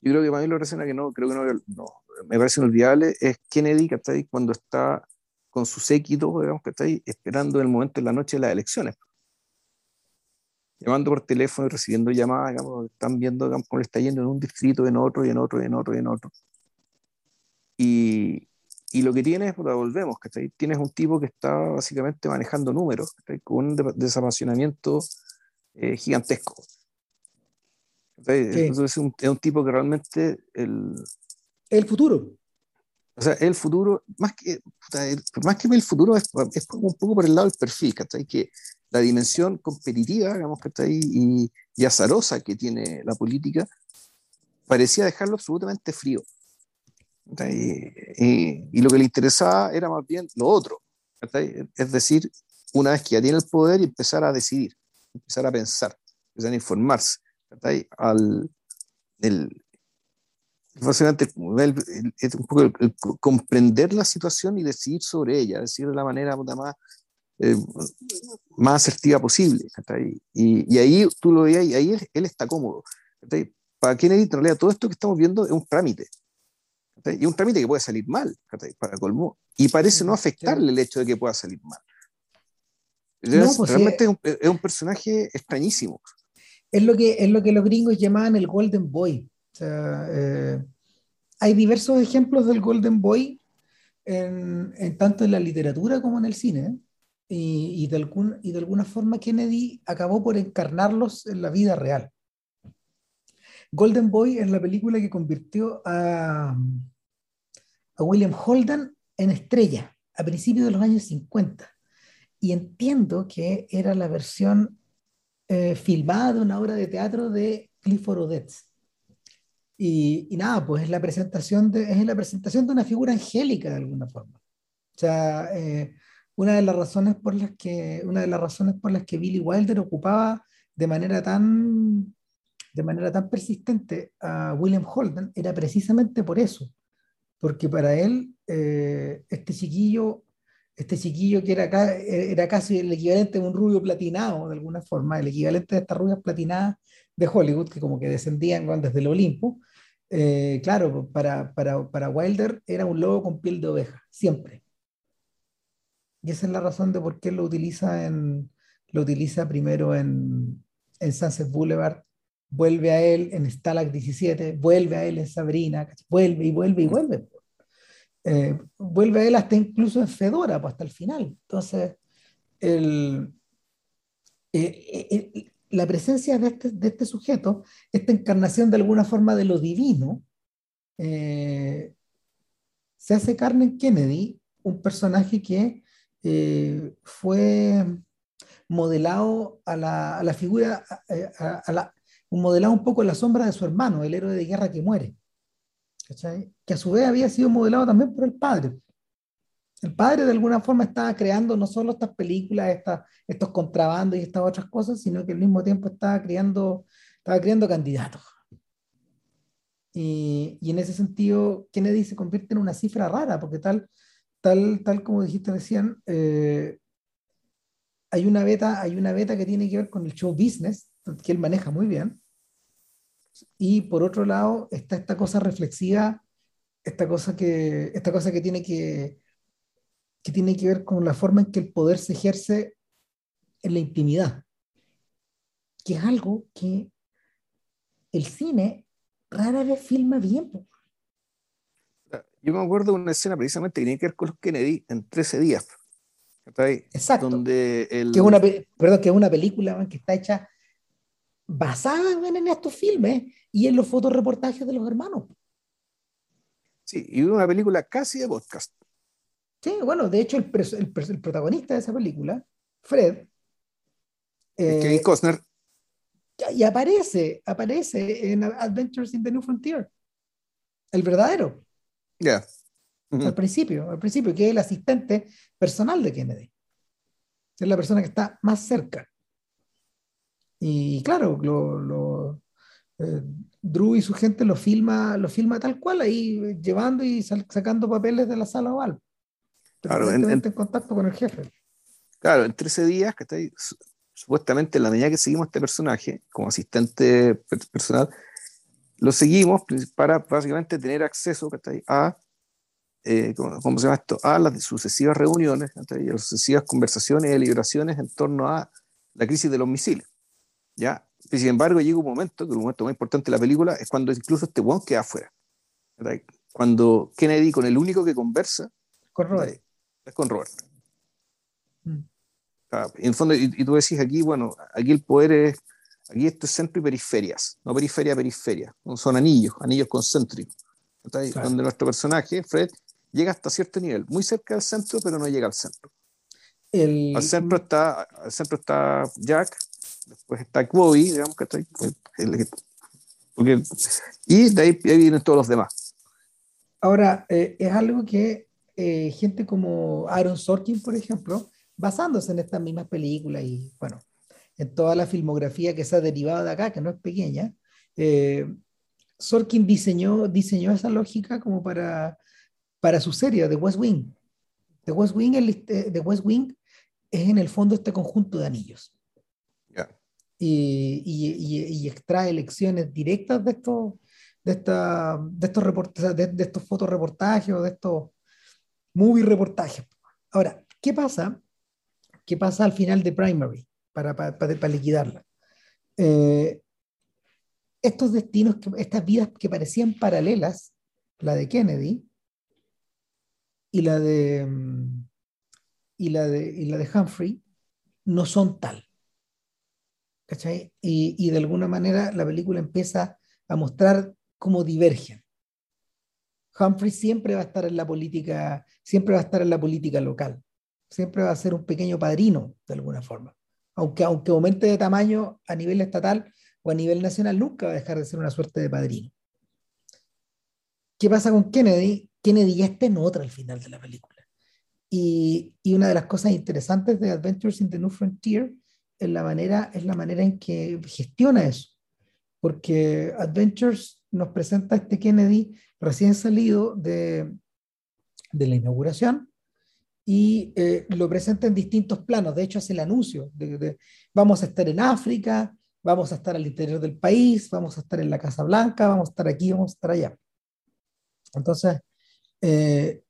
yo creo que para mí lo escena que no, creo que no, me parece inolvidable, es Kennedy, que está ahí cuando está con su séquito, digamos, que está ahí esperando el momento en la noche de las elecciones. Llamando por teléfono y recibiendo llamadas, digamos, están viendo digamos, cómo le está yendo en un distrito, en otro, y en otro, y en otro, y en otro. Y, y lo que tienes, pues, volvemos, Tienes un tipo que está básicamente manejando números, con un desapasionamiento eh, gigantesco. Entonces es un, es un, tipo que realmente... El, el futuro. O sea, el futuro, más que, más que el futuro, es, es un poco por el lado del perfil, ¿cachai? Que la dimensión competitiva, digamos, ¿cachai? Y, y azarosa que tiene la política, parecía dejarlo absolutamente frío. Y, y, lo que le interesaba era más bien lo otro. Es decir, una vez que ya tiene el poder, y empezar a decidir, empezar a pensar, empezar a informarse. Al, el, es un poco comprender la situación y decidir sobre ella, decir de la manera más, eh, más asertiva posible. Y, y, ahí tú lo veías y ahí él, está cómodo. Para Kennedy, en realidad, todo esto que estamos viendo es un trámite. Y un trámite que puede salir mal, para colmo. Y parece no afectarle el hecho de que pueda salir mal. Pues realmente es, un, personaje extrañísimo. Es lo, que, es lo que los gringos llamaban el Golden Boy. Eh, hay diversos ejemplos del Golden Boy, en, tanto en la literatura como en el cine. Y, y, de algún, y de alguna forma Kennedy acabó por encarnarlos en la vida real. Golden Boy es la película que convirtió a, a William Holden en estrella a principios de los años 50. Y entiendo que era la versión eh, filmada de una obra de teatro de Clifford Odets. Y, y, nada, pues es la, presentación de, es la presentación de una figura angélica de alguna forma. O sea, eh, una, de las razones por las que, una de las razones por las que Billy Wilder ocupaba de manera tan de manera tan persistente a William Holden era precisamente por eso, porque para él eh, este chiquillo, este chiquillo que era, era casi el equivalente de un rubio platinado de alguna forma, el equivalente de estas rubias platinadas de Hollywood, que como que descendían desde el Olimpo, eh, claro, para, para, para Wilder era un lobo con piel de oveja, siempre. Y esa es la razón de por qué lo utiliza, en, lo utiliza primero en, en Sunset Boulevard vuelve a él en Stalag 17, vuelve a él en Sabrina, vuelve y vuelve y vuelve. Eh, vuelve a él hasta incluso en Fedora, hasta el final. Entonces, el, eh, la presencia de este, de este, sujeto, esta encarnación de alguna forma de lo divino, se hace carne en Kennedy, un personaje que fue modelado a la, a la figura, a, la, un modelado un poco en la sombra de su hermano, el héroe de guerra que muere, que a su vez había sido modelado también por el padre. El padre de alguna forma estaba creando no solo estas películas, estos contrabandos y estas otras cosas, sino que al mismo tiempo estaba creando, estaba creando candidatos. Y, y, en ese sentido, Kennedy se convierte en una cifra rara, porque tal, tal, tal como dijiste recién, eh, hay, una beta, hay una beta que tiene que ver con el show business, que él maneja muy bien, y por otro lado está esta cosa reflexiva, esta cosa que, esta cosa que, tiene que, que tiene que ver con la forma en que el poder se ejerce en la intimidad, que es algo que el cine rara vez filma bien. Yo me acuerdo de una escena precisamente que tiene que ver con los Kennedy en 13 días. Exacto. Donde el... que, es una, perdón, que es una película que está hecha basada en estos filmes y en los fotoreportajes de los hermanos. Sí, y una película casi de podcast. Sí, bueno, de hecho el, el, protagonista de esa película, Fred, eh, Kevin Costner, y aparece, aparece en Adventures in the New Frontier, el verdadero. Ya. Al principio, al principio, que es el asistente personal de Kennedy. Es la persona que está más cerca. Y claro, lo, eh, Drew y su gente lo filma, lo filma tal cual, ahí llevando y sacando papeles de la sala oval. Claro, en, en, contacto con el jefe. Claro, en 13 días, que está ahí, supuestamente en la medida que seguimos a este personaje como asistente personal, lo seguimos para básicamente tener acceso a, eh, ¿cómo, se llama esto? A las sucesivas reuniones, a las sucesivas conversaciones y deliberaciones en torno a la crisis de los misiles ¿ya? Y sin embargo, llega un momento, que el momento más importante de la película es cuando incluso este weón queda afuera. Cuando Kennedy, con el único que conversa, con Robert. Es con Robert. Mm. Ah, en fondo, y, tú decís aquí, bueno, aquí el poder es, aquí esto es centro y periferias, no periferia, periferia, son anillos, anillos concéntricos, donde nuestro personaje, Fred, llega hasta cierto nivel, muy cerca del centro, pero no llega al centro. El... Al, centro está, al centro está Jack, después está Bobby, digamos que está ahí, porque, y de ahí, vienen todos los demás. Ahora, eh, es algo que eh, gente como Aaron Sorkin, por ejemplo, basándose en estas mismas películas y, bueno, en toda la filmografía que se ha derivado de acá, que no es pequeña, eh, Sorkin diseñó, diseñó esa lógica como para, para su serie, The West Wing. The West Wing, el, The West Wing es en el fondo este conjunto de anillos. Y, y, y, extrae lecciones directas de estos, de, esta, de, estos de, de, estos fotoreportajes o de estos movie reportajes. Ahora, ¿qué pasa? ¿Qué pasa al final de Primary para, liquidarla? Eh, estos destinos, estas vidas que parecían paralelas, la de Kennedy y la de, mm, y la de, y la de Humphrey, no son tal. ¿cachai? Y, de alguna manera la película empieza a mostrar cómo divergen. Humphrey siempre va a estar en la política, siempre va a estar en la política local, siempre va a ser un pequeño padrino de alguna forma. Aunque, aunque aumente de tamaño a nivel estatal o a nivel nacional, nunca va a dejar de ser una suerte de padrino. ¿Qué pasa con Kennedy? Kennedy ya está en otra al final de la película. Y, y, una de las cosas interesantes de Adventures in the New Frontier es la manera, es la manera en que gestiona eso. Porque Adventures nos presenta este Kennedy recién salido de, de la inauguración y eh, lo presenta en distintos planos. De hecho, hace el anuncio de, vamos a estar en África, vamos a estar al interior del país, vamos a estar en la Casa Blanca, vamos a estar aquí, vamos a estar allá. Entonces, eh,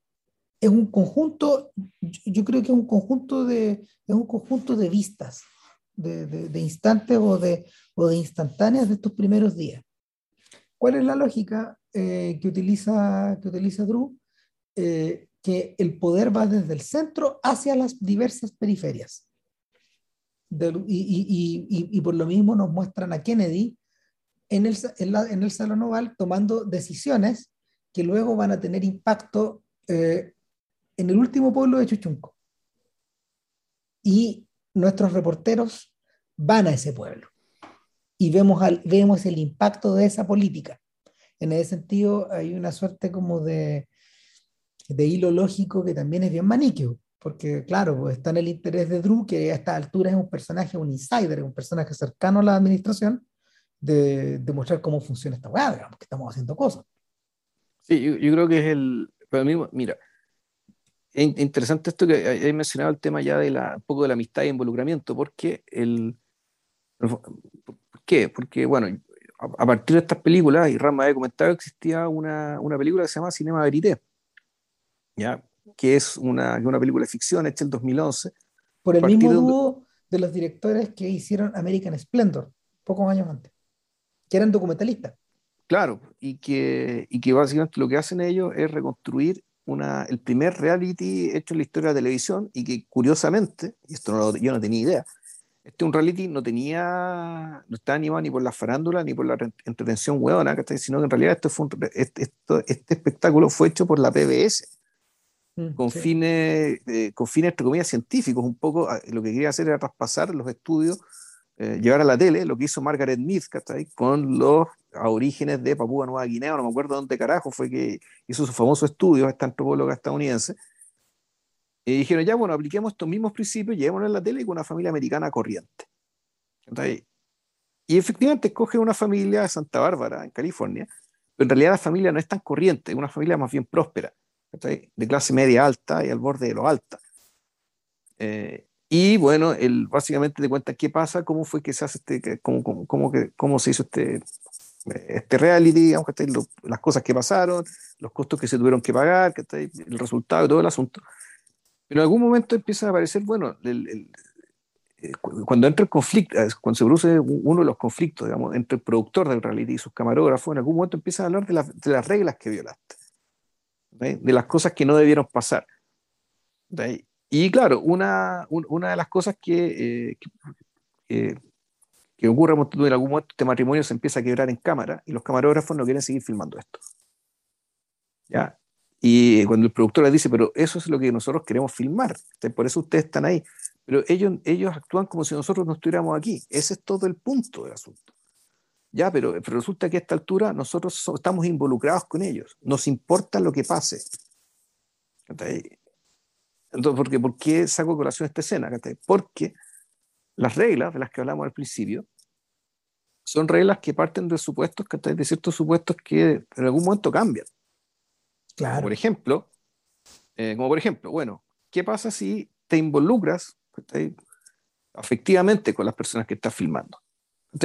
es un conjunto, yo creo que es un conjunto de, es un conjunto de vistas de, instantes o de, o de instantáneas de estos primeros días. ¿Cuál es la lógica eh, que, utiliza, que utiliza Drew? Eh, que el poder va desde el centro hacia las diversas periferias. y, por lo mismo nos muestran a Kennedy en el, en, el Salón Oval tomando decisiones que luego van a tener impacto eh, en el último pueblo de Chuchunco. Y nuestros reporteros van a ese pueblo y vemos, al, vemos el impacto de esa política. En ese sentido, hay una suerte como de, de hilo lógico que también es bien maniqueo, porque claro, pues está en el interés de Drew, que a esta altura es un personaje, un insider, un personaje cercano a la administración, de, de mostrar cómo funciona esta weá, digamos, que estamos haciendo cosas. Sí, yo, yo creo que es el, para mí, mira, es interesante esto que he mencionado el tema ya de la, un poco de la amistad y involucramiento, porque el, ¿Por qué? Porque, bueno, a, partir de estas películas, y Rama había comentado, existía una, una película que se llama Cinema Verité, ¿ya? que es una, una película de ficción hecha en 2011. Por el mismo dúo de... los directores que hicieron American Splendor, pocos años antes, que eran documentalistas. Claro, y que, y que básicamente lo que hacen ellos es reconstruir una, el primer reality hecho en la historia de la televisión y que curiosamente, y esto no, yo no tenía idea, este un reality no tenía, no estaba animado ni por la farándula ni por la entretención hueona, sino que en realidad esto fue este, este, espectáculo fue hecho por la PBS, mm, con, fines, eh, con fines, entre comillas, científicos. Un poco ah, lo que quería hacer era traspasar los estudios, eh, llevar a la tele lo que hizo Margaret Mead, con los orígenes de Papúa Nueva Guinea, no me acuerdo dónde carajo fue que hizo su famoso estudio, esta antropóloga estadounidense, y dijeron, ya, bueno, apliquemos estos mismos principios, llevémoslo en la tele con una familia americana corriente. y efectivamente escoge una familia de Santa Bárbara, en California, pero en realidad la familia no es tan corriente, es una familia más bien próspera, de clase media alta y al borde de lo alta. Eh, y bueno, él básicamente te cuenta qué pasa, cómo fue que se hace este, cómo, cómo, cómo, cómo se hizo este, este reality, digamos, las cosas que pasaron, los costos que se tuvieron que pagar, el resultado de todo el asunto. Pero en algún momento empieza a aparecer, bueno, el, eh, cuando entra el conflicto, cuando se produce uno de los conflictos, digamos, entre el productor del reality y sus camarógrafos, en algún momento empiezan a hablar de, de las reglas que violaste, de las cosas que no debieron pasar. Y claro, una, una de las cosas que, eh, que, ocurre en algún momento, este matrimonio se empieza a quebrar en cámara y los camarógrafos no quieren seguir filmando esto. ¿Ya? Y cuando el productor les dice, pero eso es lo que nosotros queremos filmar, por eso ustedes están ahí. Pero ellos, ellos actúan como si nosotros no estuviéramos aquí. Ese es todo el punto del asunto. Ya, pero, resulta que a esta altura nosotros estamos involucrados con ellos. Nos importa lo que pase. Entonces, porque, ¿por qué saco colación esta escena? Porque las reglas de las que hablamos al principio son reglas que parten de supuestos, de ciertos supuestos que en algún momento cambian. Claro. por ejemplo, eh, como por ejemplo, bueno, ¿qué pasa si te involucras afectivamente con las personas que estás filmando?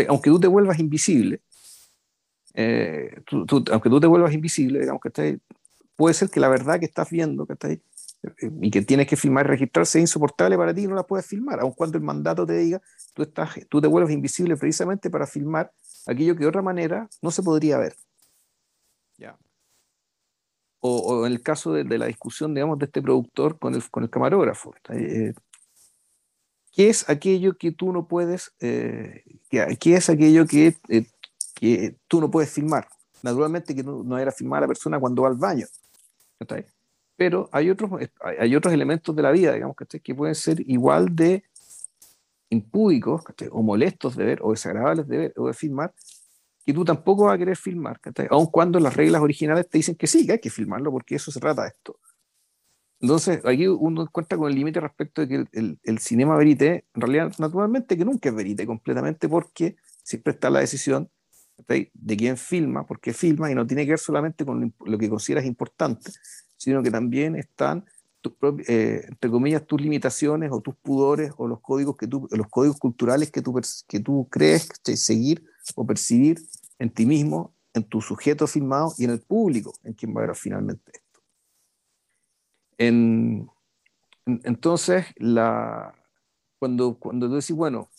aunque tú te vuelvas invisible, eh, aunque tú te vuelvas invisible, digamos que puede ser que la verdad que estás viendo que y que tienes que filmar y registrar sea insoportable para ti y no la puedes filmar, aun cuando el mandato te diga, tú, estás, tú te vuelves invisible precisamente para filmar aquello que de otra manera no se podría ver. ¿Ya? O, en el caso de, la discusión, digamos, de este productor con el, con el camarógrafo. Eh, ¿Qué es aquello que tú no puedes, eh, qué, es aquello que, eh, que, tú no puedes filmar? Naturalmente que no, era filmar a la persona cuando va al baño. Pero hay otros, hay otros elementos de la vida, digamos, que pueden ser igual de impúdicos o molestos de ver o desagradables de ver o de filmar que tú tampoco vas a querer filmar, aun cuando las reglas originales te dicen que sí, que hay que filmarlo porque eso se trata esto. Entonces, aquí uno encuentra con el límite respecto de que el, el, cinema verité, en realidad, naturalmente que nunca es verité completamente, porque siempre está la decisión de quién filma, por qué filma, y no tiene que ver solamente con lo que consideras importante, sino que también están, tus, eh, entre comillas, tus limitaciones o tus pudores o los códigos, que tú, los códigos culturales que tú, que tú crees seguir o percibir en ti mismo, en tu sujeto filmado y en el público, en quien va a ver finalmente entonces, la, cuando, cuando tú decís, bueno,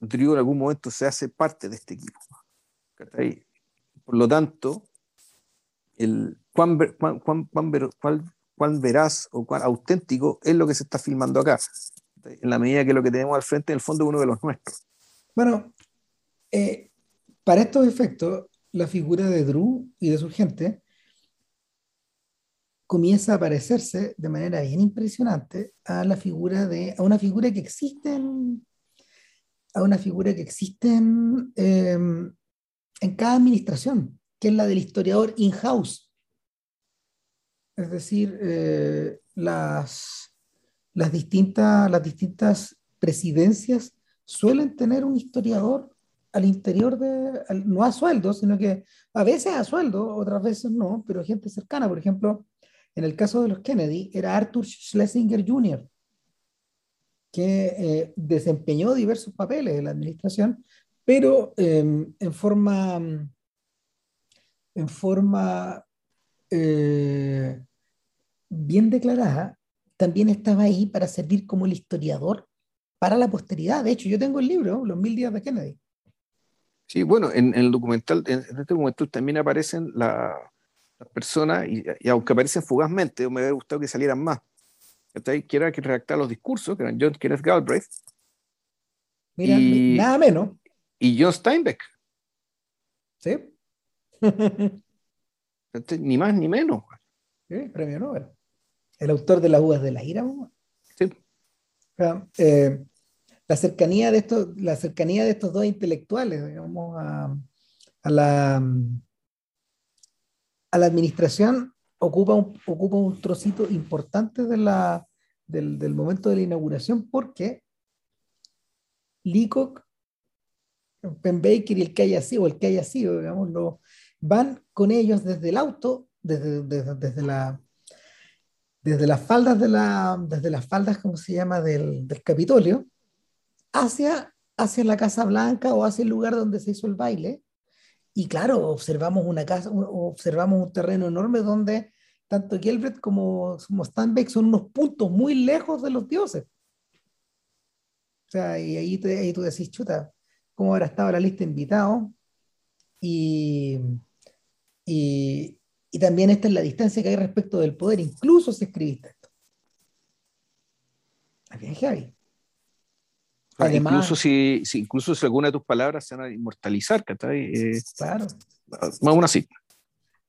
Rodrigo en algún momento se hace parte de este equipo. Por lo tanto, el cuán, cuán, cuán, cuán, veraz o cuán auténtico es lo que se está filmando acá, en la medida que lo que tenemos al frente en el fondo es uno de los nuestros. Bueno, eh, para estos efectos, la figura de Drew y de su gente comienza a parecerse de manera bien impresionante a la figura de, a una figura que existe en, a una figura que existe en, em, cada administración, que es la del historiador in-house. Es decir, eh, las, las, distintas, las distintas presidencias suelen tener un historiador al interior de, no a sueldo, sino que a veces a sueldo, otras veces no, pero gente cercana. Por ejemplo, en el caso de los Kennedy, era Arthur Schlesinger Jr., que eh, desempeñó diversos papeles en la administración, pero em, en forma, en forma eh, bien declarada, también estaba ahí para servir como el historiador para la posteridad. De hecho, yo tengo el libro, Los Mil Días de Kennedy. Sí, bueno, en, el documental, en, este documental también aparecen la, las personas, y, aunque aparecen fugazmente, me hubiera gustado que salieran más, que era que redactar los discursos, que eran John Kenneth Galbraith. Mira, nada menos. Y John Steinbeck. Sí. [laughs] ni más ni menos. Sí, premio Nobel. El autor de las uvas de la ira. Sí. Eh, la cercanía de estos, la cercanía de estos dos intelectuales, digamos, a, a la a la administración ocupa un, ocupa un trocito importante de la, del, del, momento de la inauguración porque Leacock, Penn Baker y el que haya sido, el que haya sido, digamos, lo, van con ellos desde el auto, desde, desde, desde la desde las faldas de la, desde las faldas, ¿cómo se llama?, del, del Capitolio, hacia, hacia la Casa Blanca o hacia el lugar donde se hizo el baile, y claro, observamos una casa, observamos un terreno enorme donde tanto Gilbert como, como son unos puntos muy lejos de los dioses. O sea, y ahí, te, ahí tú decís, chuta, ¿cómo habrá estado la lista de invitados? Y, y, y también esta es la distancia que hay respecto del poder, incluso si escribiste esto. Bien heavy. Además, incluso si, si, incluso si alguna de tus palabras se van a inmortalizar, Eh, claro. Aún así.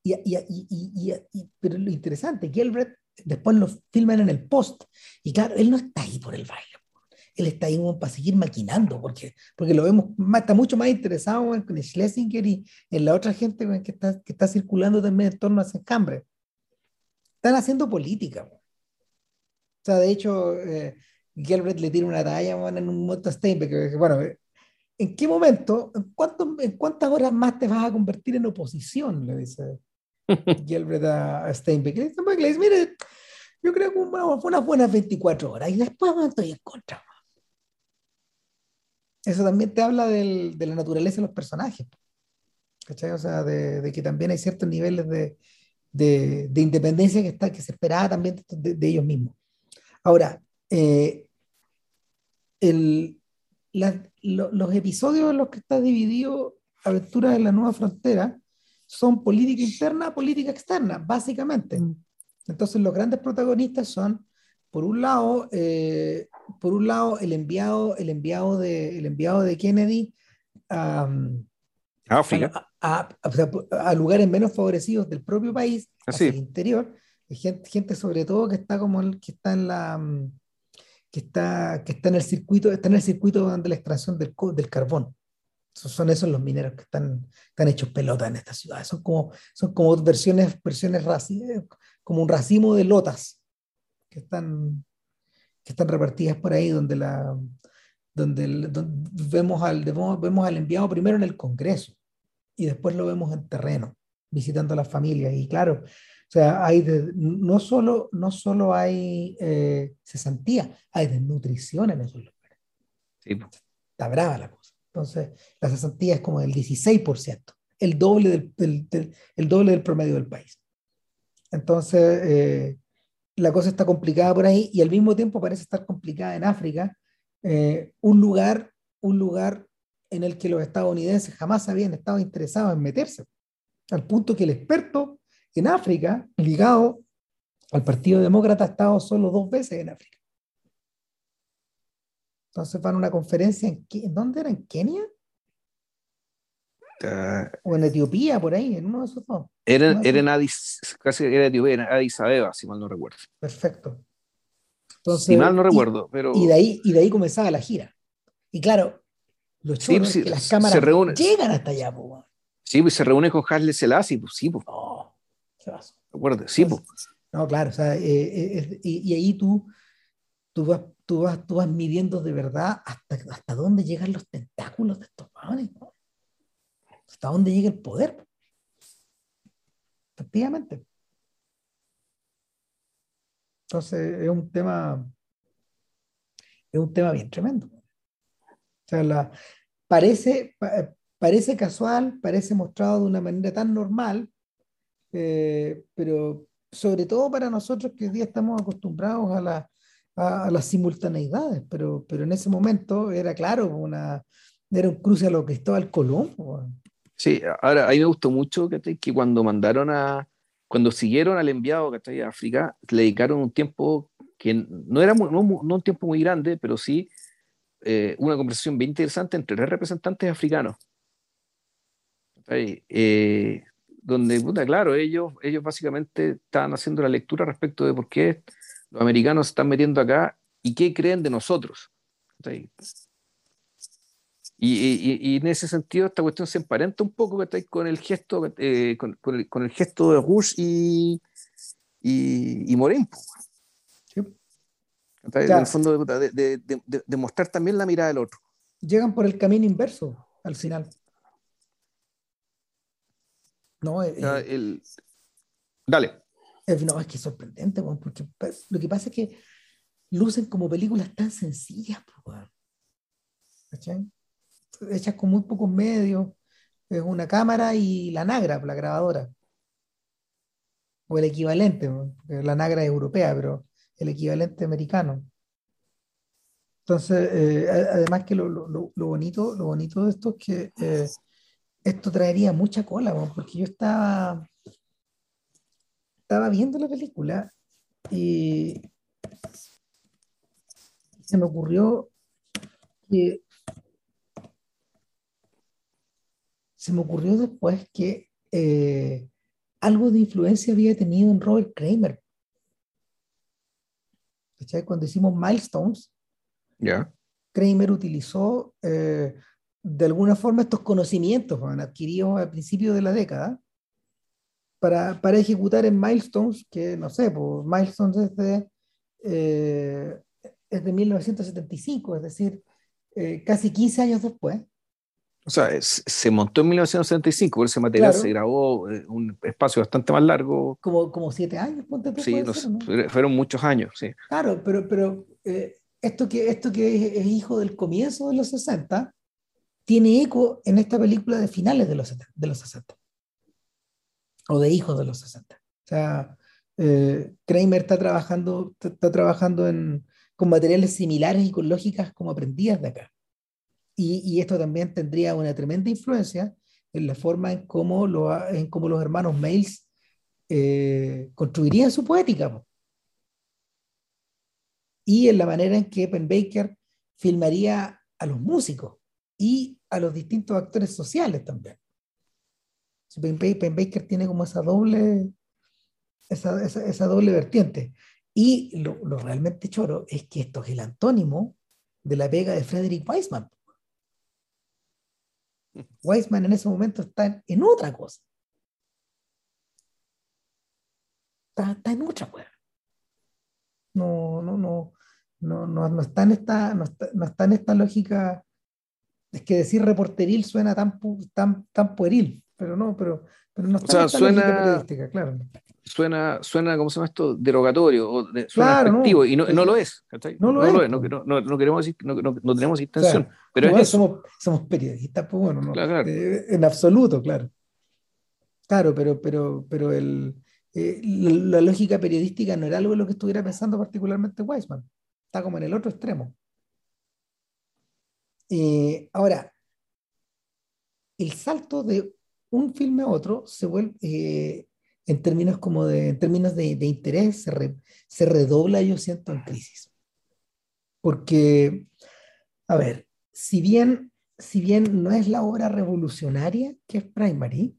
Y, y, y, y, pero lo interesante, Gilbert después lo filman en el post. Y claro, él no está ahí por el baile. Él está ahí para seguir maquinando, porque, porque lo vemos, está mucho más interesado en, Schlesinger y en la otra gente que está, que está circulando también en torno a ese cambre. Están haciendo política. O sea, de hecho, eh, Gilbert le tira una talla en un momento a Steinbeck. Bueno, ¿en qué momento, en, cuánto, en cuántas horas más te vas a convertir en oposición? Le dice [laughs] Gilbert a, Steinbeck. Steinbeck le dice, mire, yo creo que fue unas buenas 24 horas y después estoy en contra. Eso también te habla del, de la naturaleza de los personajes. ¿Cachai? O sea, de, de que también hay ciertos niveles de, de, de independencia que, está, que se esperaba también de, ellos mismos. Ahora, eh, el, la, lo, los episodios en los que está dividido Aventura de la Nueva Frontera son política interna, política externa, básicamente. Mm. Entonces los grandes protagonistas son, por un lado, eh, por un lado el enviado, el enviado, de, el enviado de Kennedy a, África. A, a, lugares menos favorecidos del propio país, hacia el interior, gente, gente sobre todo que está como que está en la que está, que está en el circuito, está en el circuito de la extracción del, del carbón. Son esos los mineros que están, están hechos pelota en esta ciudad. Son como, son como versiones, versiones como un racimo de lotas que están, que están repartidas por ahí, donde, la, donde, vemos, al, vemos al enviado primero en el Congreso y después lo vemos en terreno, visitando a las familias. Y claro, o sea, hay no, solo, no solo hay eh, cesantía, hay desnutrición en esos lugares. Sí. Está brava la cosa. Entonces, la cesantía es como del 16%, el doble del, el doble del promedio del país. Entonces, eh, la cosa está complicada por ahí y al mismo tiempo parece estar complicada en África, eh, un, lugar, un lugar en el que los estadounidenses jamás habían estado interesados en meterse, al punto que el experto en África, ligado al Partido Demócrata, ha estado solo dos veces en África. Entonces van a una conferencia en, ¿dónde era? ¿En Kenia? O en Etiopía, por ahí, en uno de esos dos. Era, en Addis, casi era Etiopía, en Addis Abeba, si mal no recuerdo. Perfecto. Entonces, si mal no recuerdo, y, pero... Y de, ahí, y de ahí comenzaba la gira. Y claro, los choros sí, que las cámaras llegan hasta allá, pues. Sí, pues se reúne con Haile Selassie, pues sí, pues. Oh. ¿Recuerda? Sí, pues. No, claro, o sea, eh, eh, y, y, ahí tú, tú, vas, tú, vas, tú vas midiendo de verdad hasta, hasta dónde llegan los tentáculos de estos padres, ¿no? Hasta dónde llega el poder. Efectivamente. Entonces, es un tema, es un tema bien tremendo. O sea, la, parece, parece casual, parece mostrado de una manera tan normal, eh, pero sobre todo para nosotros que hoy día estamos acostumbrados a, la, a, las simultaneidades, pero, pero en ese momento era claro, una, era un cruce a lo el Colón. Sí, ahora a mí me gustó mucho que, cuando mandaron a, cuando siguieron al enviado que a África, le dedicaron un tiempo que no era no, no un tiempo muy grande, pero sí eh, una conversación bien interesante entre tres representantes africanos. Eh, donde, puta, claro, ellos, ellos básicamente estaban haciendo la lectura respecto de por qué los americanos se están metiendo acá y qué creen de nosotros. Y, y, en ese sentido esta cuestión se emparenta un poco con el gesto eh, con, con, el, con, el, gesto de Rush y, y, y Morín. En el fondo de, de, de, de, mostrar también la mirada del otro. Llegan por el camino inverso al final. No, eh, eh, el... Dale. no, es que es sorprendente, porque lo que pasa es que lucen como películas tan sencillas, Hechas con muy pocos medios, es una cámara y la nagra, la grabadora. O el equivalente, la nagra es europea, pero el equivalente americano. Entonces, eh, además que lo, lo, lo, bonito, lo bonito de esto es que eh, esto traería mucha cola, porque yo estaba, estaba viendo la película y se me ocurrió que se me ocurrió después que eh, algo de influencia había tenido en Robert Kramer. Cuando hicimos Milestones, Kramer utilizó eh, de alguna forma estos conocimientos adquiridos al principio de la década para, para, ejecutar en Milestones, que no sé, pues Milestones es de, eh, es de 1975, es decir, eh, casi 15 años después. O sea, se montó en 1975, por ese material se grabó eh, un espacio bastante más largo. Como, como siete años, ponte Sí, fueron muchos años, sí. Claro, pero, pero esto, que, esto que es, hijo del comienzo de los 60, tiene eco en esta película de finales de los, de los 60 o de hijos de los 60. O sea, eh, Kramer está trabajando, está trabajando en, con materiales similares y con lógicas como aprendidas de acá. Y, y, esto también tendría una tremenda influencia en la forma en cómo, lo, en cómo los hermanos Mails eh, construirían su poética. Y en la manera en que Penn Baker filmaría a los músicos y a los distintos actores sociales también. Ben Baker tiene como esa doble, esa, esa, doble vertiente. Y lo, lo, realmente choro es que esto es el antónimo de la pega de Frederick Weisman. Weisman en ese momento está en otra cosa. Está, está en otra cosa. No, no, no, no, no, no, está en esta, no, está, en esta lógica. Es que decir reporteril suena tan, tan, tan pueril pero no, pero, pero no está o sea, suena, claro. Suena, suena, ¿cómo se llama esto? Derogatorio, o de, suena claro, no, y no, no, lo es. No lo, no es, lo es. No, queremos decir, no, no, tenemos intención. pero es somos, somos periodistas, pues bueno, no, claro. Eh, en absoluto, claro. Claro, pero, pero, pero el, eh, la, la, lógica periodística no era algo de lo que estuviera pensando particularmente Weisman. Está como en el otro extremo. Eh, ahora, el salto de un filme a otro se vuelve, eh, en términos como de, términos de, interés, se, se, redobla, yo siento, en crisis. Porque, a ver, si bien, si bien no es la obra revolucionaria que es Primary,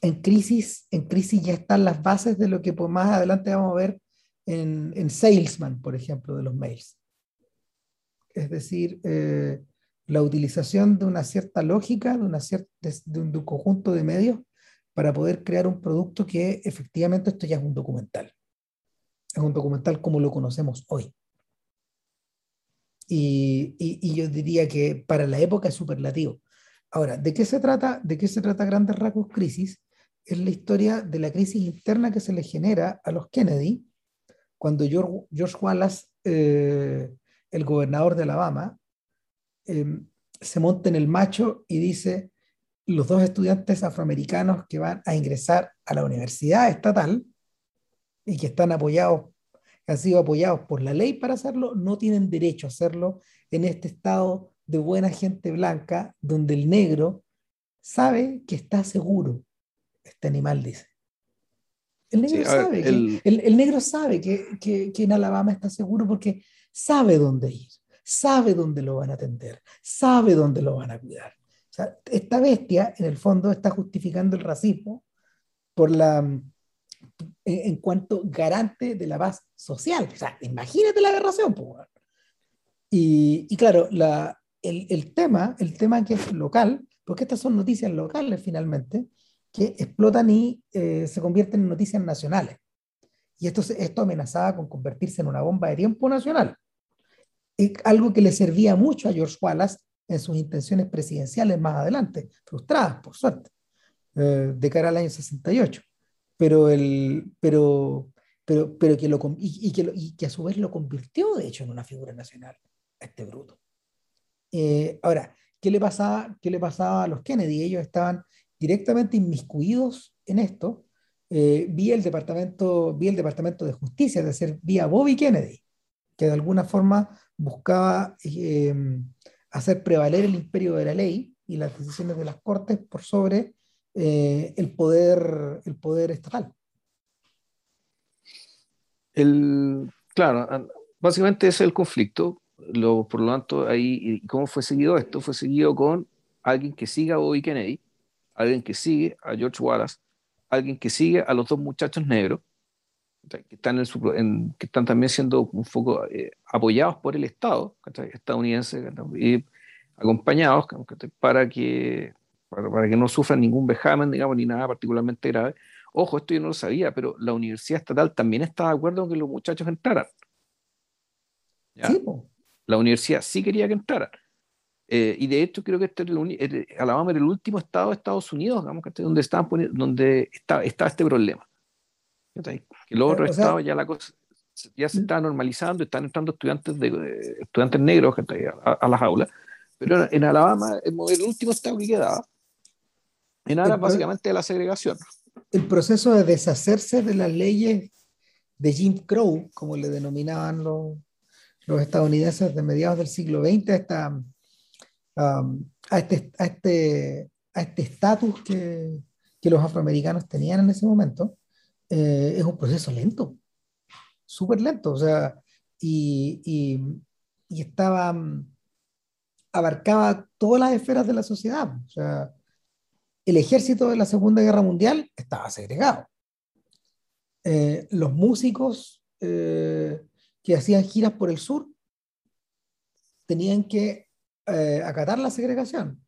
en crisis, en crisis ya están las bases de lo que pues, más adelante vamos a ver en, en Salesman, por ejemplo, de los mails. Es decir, eh, la utilización de una cierta lógica, de, una de, un, conjunto de medios para poder crear un producto que efectivamente esto ya es un documental. Es un documental como lo conocemos hoy. Y, y, yo diría que para la época es superlativo. Ahora, ¿de qué se trata? ¿De qué se trata Grandes Rasgos Crisis? Es la historia de la crisis interna que se le genera a los Kennedy cuando George, George Wallace, eh, el gobernador de Alabama, Se monta en el macho y dice, los dos estudiantes afroamericanos que van a ingresar a la universidad estatal y que están apoyados, han sido apoyados por la ley para hacerlo, no tienen derecho a hacerlo en este estado de buena gente blanca, donde el negro sabe que está seguro. Este animal dice. El negro sabe. Que, el, el, negro sabe que, que, que en Alabama está seguro porque sabe dónde ir sabe dónde lo van a atender, sabe dónde lo van a cuidar. O sea, esta bestia, en el fondo, está justificando el racismo por la, en, cuanto garante de la paz social. O sea, imagínate la aberración. Y, y, claro, la, el, el, tema, el tema que es local, porque estas son noticias locales finalmente, que explotan y eh, se convierten en noticias nacionales. Y esto, esto amenazaba con convertirse en una bomba de tiempo nacional algo que le servía mucho a George Wallace en sus intenciones presidenciales más adelante, frustradas, por suerte, eh, de cara al año 68. Pero, el, pero, pero, pero que lo, y, y, que y, que a su vez lo convirtió, de hecho, en una figura nacional, a este bruto. Eh, ahora, ¿qué le, pasaba, ¿qué le pasaba a los Kennedy? Ellos estaban directamente inmiscuidos en esto, eh, vía, el departamento, vía el Departamento de Justicia, es decir, vía Bobby Kennedy, que de alguna forma buscaba eh, hacer prevaler el imperio de la ley y las decisiones de las cortes por sobre eh, el, poder, el poder estatal. El, claro, básicamente ese es el conflicto. Lo, por lo tanto, ahí, ¿cómo fue seguido esto? Fue seguido con alguien que siga a Bobby Kennedy, alguien que sigue a George Wallace, alguien que sigue a los dos muchachos negros, que están, en que están también siendo un poco eh, apoyados por el Estado estadounidense y acompañados para que, para, que no sufran ningún vejamen, digamos, ni nada particularmente grave. Ojo, esto yo no lo sabía, pero la Universidad Estatal también está de acuerdo en que los muchachos entraran. la universidad sí quería que entraran. Eh, y de hecho creo que este Alabama era el último estado de Estados Unidos, digamos, donde, estaban donde estaba, estaba este problema. Que los otros estados ya la cosa ya se está normalizando, están entrando estudiantes, de, estudiantes negros a, a, las aulas, pero en Alabama el, el último estado que quedaba era básicamente de la segregación. El proceso de deshacerse de las leyes de Jim Crow, como le denominaban los, los estadounidenses de mediados del siglo XX, hasta a este a este a este estatus que, que, los afroamericanos tenían en ese momento eh, es un proceso lento súper lento o sea y, y, y, estaba abarcaba todas las esferas de la sociedad o sea el ejército de la Segunda Guerra Mundial estaba segregado eh, los músicos eh, que hacían giras por el sur tenían que eh, acatar la segregación.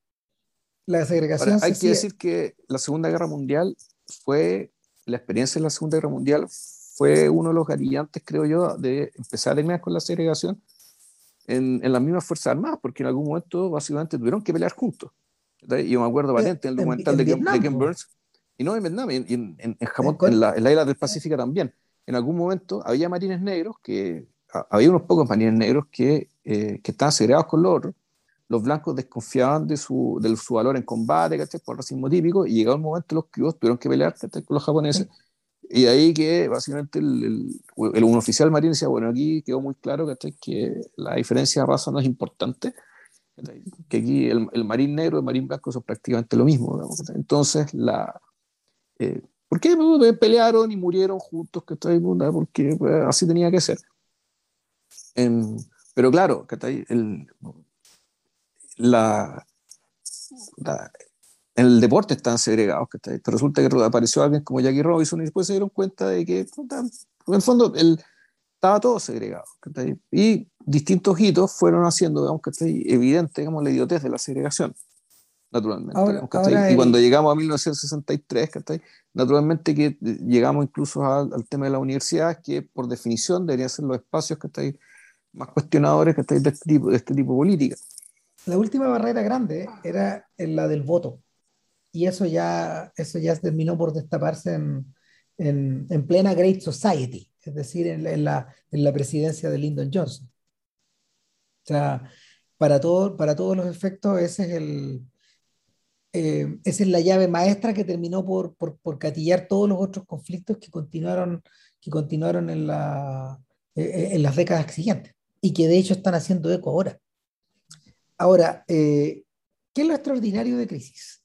La segregación. hay que decir que la Segunda Guerra Mundial fue, la experiencia de la Segunda Guerra Mundial fue uno de los gatillantes, creo yo, de empezar a terminar con la segregación en, en las mismas Fuerzas Armadas, porque en algún momento básicamente tuvieron que pelear juntos. Yo me acuerdo valiente en el documental de, Ken Burns, y no en Vietnam, en, en, en en, la, en la isla del Pacífico también. En algún momento había marines negros que, había unos pocos marines negros que, eh, que estaban segregados con los otros, los blancos desconfiaban de su, de su valor en combate, ¿cachai? Por racismo típico, y llegó un momento los cubos tuvieron que pelear con los japoneses, y ahí que básicamente el, el, un oficial marino decía, bueno, aquí quedó muy claro ¿cachai? que la diferencia de raza no es importante, que aquí el, el, marín negro y el marín blanco son prácticamente lo mismo, entonces la... Eh, ¿Por qué pelearon y murieron juntos? ¿cachai? Porque pues, así tenía que ser. En, pero claro, el, la, en el deporte están segregados, pero resulta que apareció alguien como Jackie Robinson y después se dieron cuenta de que, en el fondo, estaba todo segregado. Y distintos hitos fueron haciendo, digamos, evidente digamos, la idiotez de la segregación, naturalmente. y cuando llegamos a 1963, naturalmente que llegamos incluso al, al, tema de la universidad, que por definición deberían ser los espacios que más cuestionadores que de este tipo de este tipo de política la última barrera grande era la del voto. Y eso ya, eso ya terminó por destaparse en, en, en plena Great Society, es decir, en, la, en la presidencia de Lyndon Johnson. O sea, para, todo, para todos los efectos, ese es el, eh, esa es la llave maestra que terminó por, por, por, catillar todos los otros conflictos que continuaron, que continuaron en, la, eh, en las décadas siguientes y que de hecho están haciendo eco ahora. Ahora, eh, ¿qué es lo extraordinario de Crisis?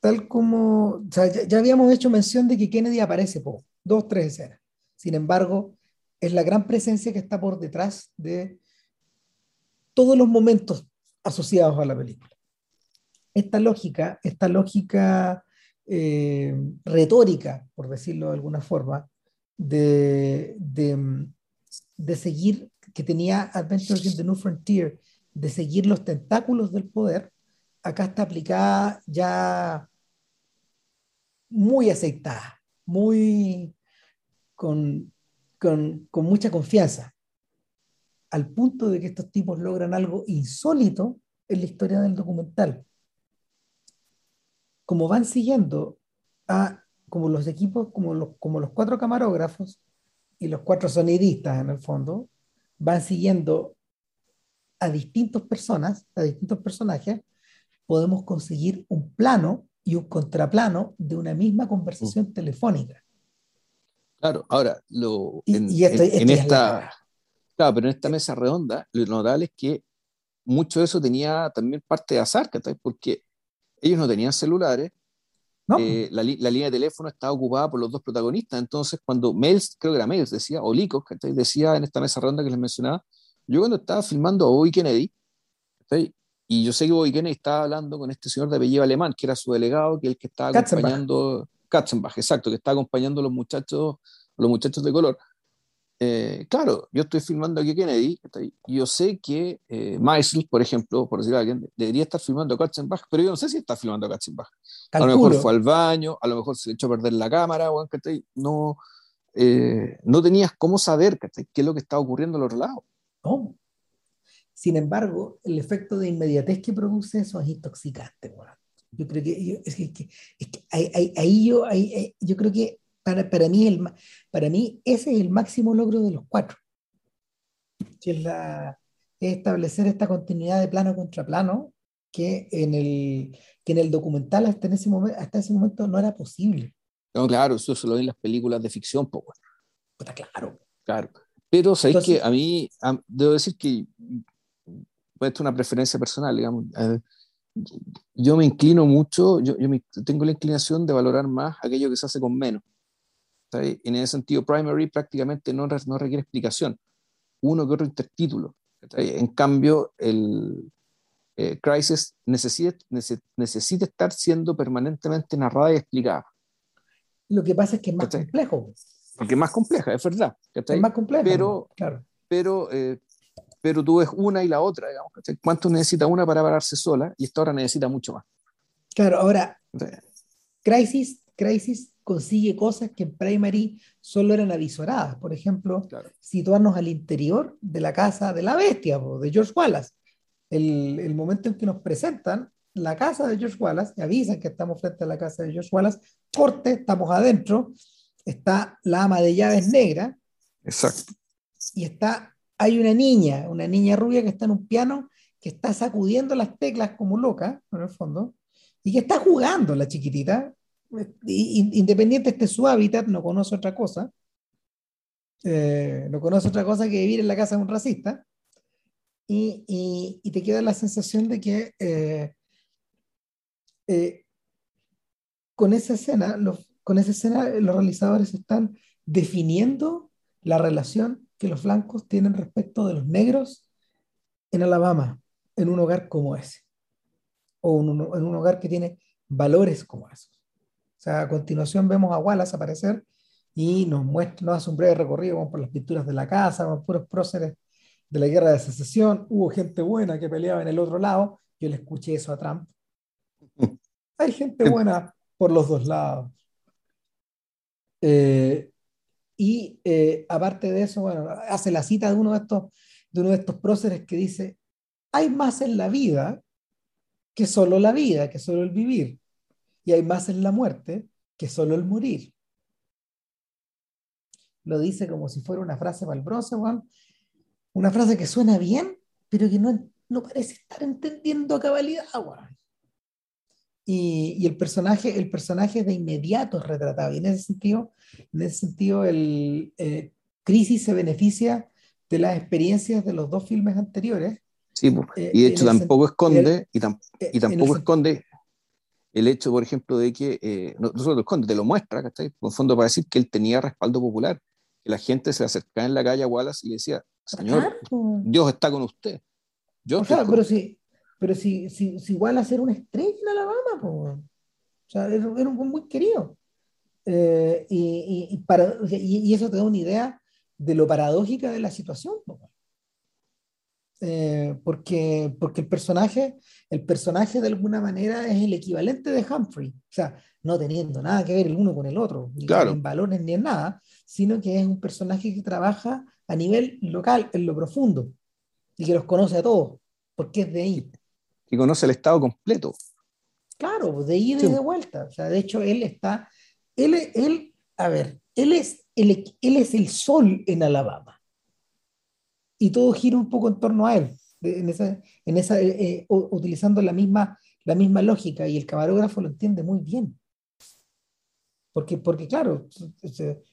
Tal como, ya, habíamos hecho mención de que Kennedy aparece por dos, tres escenas. Sin embargo, es la gran presencia que está por detrás de todos los momentos asociados a la película. Esta lógica, esta lógica eh, retórica, por decirlo de alguna forma, de, de seguir, que tenía Adventures in the New Frontier, de seguir los tentáculos del poder, acá está aplicada ya muy aceitada, muy con, con, con mucha confianza, al punto de que estos tipos logran algo insólito en la historia del documental. Como van siguiendo a como los equipos, como los, como los cuatro camarógrafos y los cuatro sonidistas en el fondo, van siguiendo a distintas personas, a distintos personajes, podemos conseguir un plano y un contraplano de una misma conversación telefónica. Claro, ahora, lo, en, esta, Claro, pero en esta mesa redonda, lo notable es que mucho de eso tenía también parte de azar, porque ellos no tenían celulares, eh, la, línea de teléfono estaba ocupada por los dos protagonistas, entonces cuando Mels, creo que era Mels, decía, o Licos, decía en esta mesa redonda que les mencionaba, yo cuando estaba filmando a Bobby Kennedy, y yo sé que Bobby Kennedy estaba hablando con este señor de apellido alemán, que era su delegado, que es el que estaba acompañando, Katzenbach, exacto, que estaba acompañando a los muchachos, los muchachos de color. Eh, claro, yo estoy filmando aquí a Kennedy, y yo sé que eh, por ejemplo, por decir a alguien, debería estar filmando a Katzenbach, pero yo no sé si está filmando a Katzenbach. A lo mejor fue al baño, a lo mejor se le echó a perder la cámara, o, no, eh, no tenías cómo saber qué es lo que está ocurriendo al otro lado. No. Sin embargo, el efecto de inmediatez que produce eso es intoxicante. Yo creo que, es que, ahí, yo, ahí, yo creo que para, para, mí el, para mí ese es el máximo logro de los cuatro. Que es, la, establecer esta continuidad de plano contra plano que en el, que en el documental hasta, en ese momento, hasta ese momento no era posible. No, claro, eso se lo ven en las películas de ficción, pues. Está claro. Claro. Pero sabéis que a mí, debo decir que, pues, esto es una preferencia personal, digamos. Eh, yo me inclino mucho, yo, yo tengo la inclinación de valorar más aquello que se hace con menos. En ese sentido, Primary prácticamente no, no requiere explicación. Uno que otro intertítulo. En cambio, el eh, Crisis necesita, necesita estar siendo permanentemente narrada y explicada. Lo que pasa es que es más complejo. Porque es más compleja, es verdad. Es más compleja. Pero, claro. pero, eh, pero tú ves una y la otra, digamos. ¿Cuánto necesita una para pararse sola? Y esta hora necesita mucho más. Claro, ahora, Crisis, Crisis consigue cosas que en Primary solo eran avisoradas. Por ejemplo, situarnos al interior de la casa de la bestia, de George Wallace. El, el, momento en que nos presentan la casa de George Wallace, avisan que estamos frente a la casa de George Wallace, corte, estamos adentro, está la ama de llaves negra. Exacto. Y está, hay una niña, una niña rubia que está en un piano, que está sacudiendo las teclas como loca, en el fondo, y que está jugando la chiquitita, independiente de su hábitat, no conoce otra cosa, eh, no conoce otra cosa que vivir en la casa de un racista, y, y, te queda la sensación de que eh, eh, con esa escena, los, con esa escena los realizadores están definiendo la relación que los blancos tienen respecto de los negros en Alabama, en un hogar como ese, o en un, hogar que tiene valores como esos. O sea, a continuación vemos a Wallace aparecer y nos muestra, nos hace un breve recorrido por las pinturas de la casa, por puros próceres de la guerra de secesión. Hubo gente buena que peleaba en el otro lado. Yo le escuché eso a Trump. [laughs] Hay gente buena por los dos lados. Eh, y eh, aparte de eso, bueno, hace la cita de uno de estos, de uno de estos próceres que dice, hay más en la vida que solo la vida, que solo el vivir y hay más en la muerte que solo el morir. Lo dice como si fuera una frase el bronce, una frase que suena bien, pero que no, no parece estar entendiendo a cabalidad. Y, y, el personaje, el personaje de inmediato es retratado. Y en ese sentido, en ese sentido el eh, Crisis se beneficia de las experiencias de los dos filmes anteriores. Sí, eh, y de hecho tampoco esconde, y, y tampoco esconde el hecho, por ejemplo, de que, eh, no, solo lo esconde, te lo muestra, ¿cachai? Por fondo para decir que él tenía respaldo popular, que la gente se acercaba en la calle a Wallace y decía, señor, Dios está con usted. Yo pero si, pero si, si, si Wallace era una estrella en Alabama, o sea, era, era un muy querido. Eh, y, y, para, y, eso te da una idea de lo paradójica de la situación. Eh, porque, porque el personaje, el personaje de alguna manera es el equivalente de Humphrey, o sea, no teniendo nada que ver el uno con el otro, ni en valores ni en nada, sino que es un personaje que trabaja a nivel local, en lo profundo, y que los conoce a todos, porque es de ahí. Y conoce el estado completo. Claro, de ida y de vuelta. O sea, de hecho, él está, él, él a ver, él es, él, él es el sol en Alabama y todo gira un poco en torno a él, en esa, en esa, eh, eh, utilizando la misma, la misma lógica y el camarógrafo lo entiende muy bien. Porque, porque claro,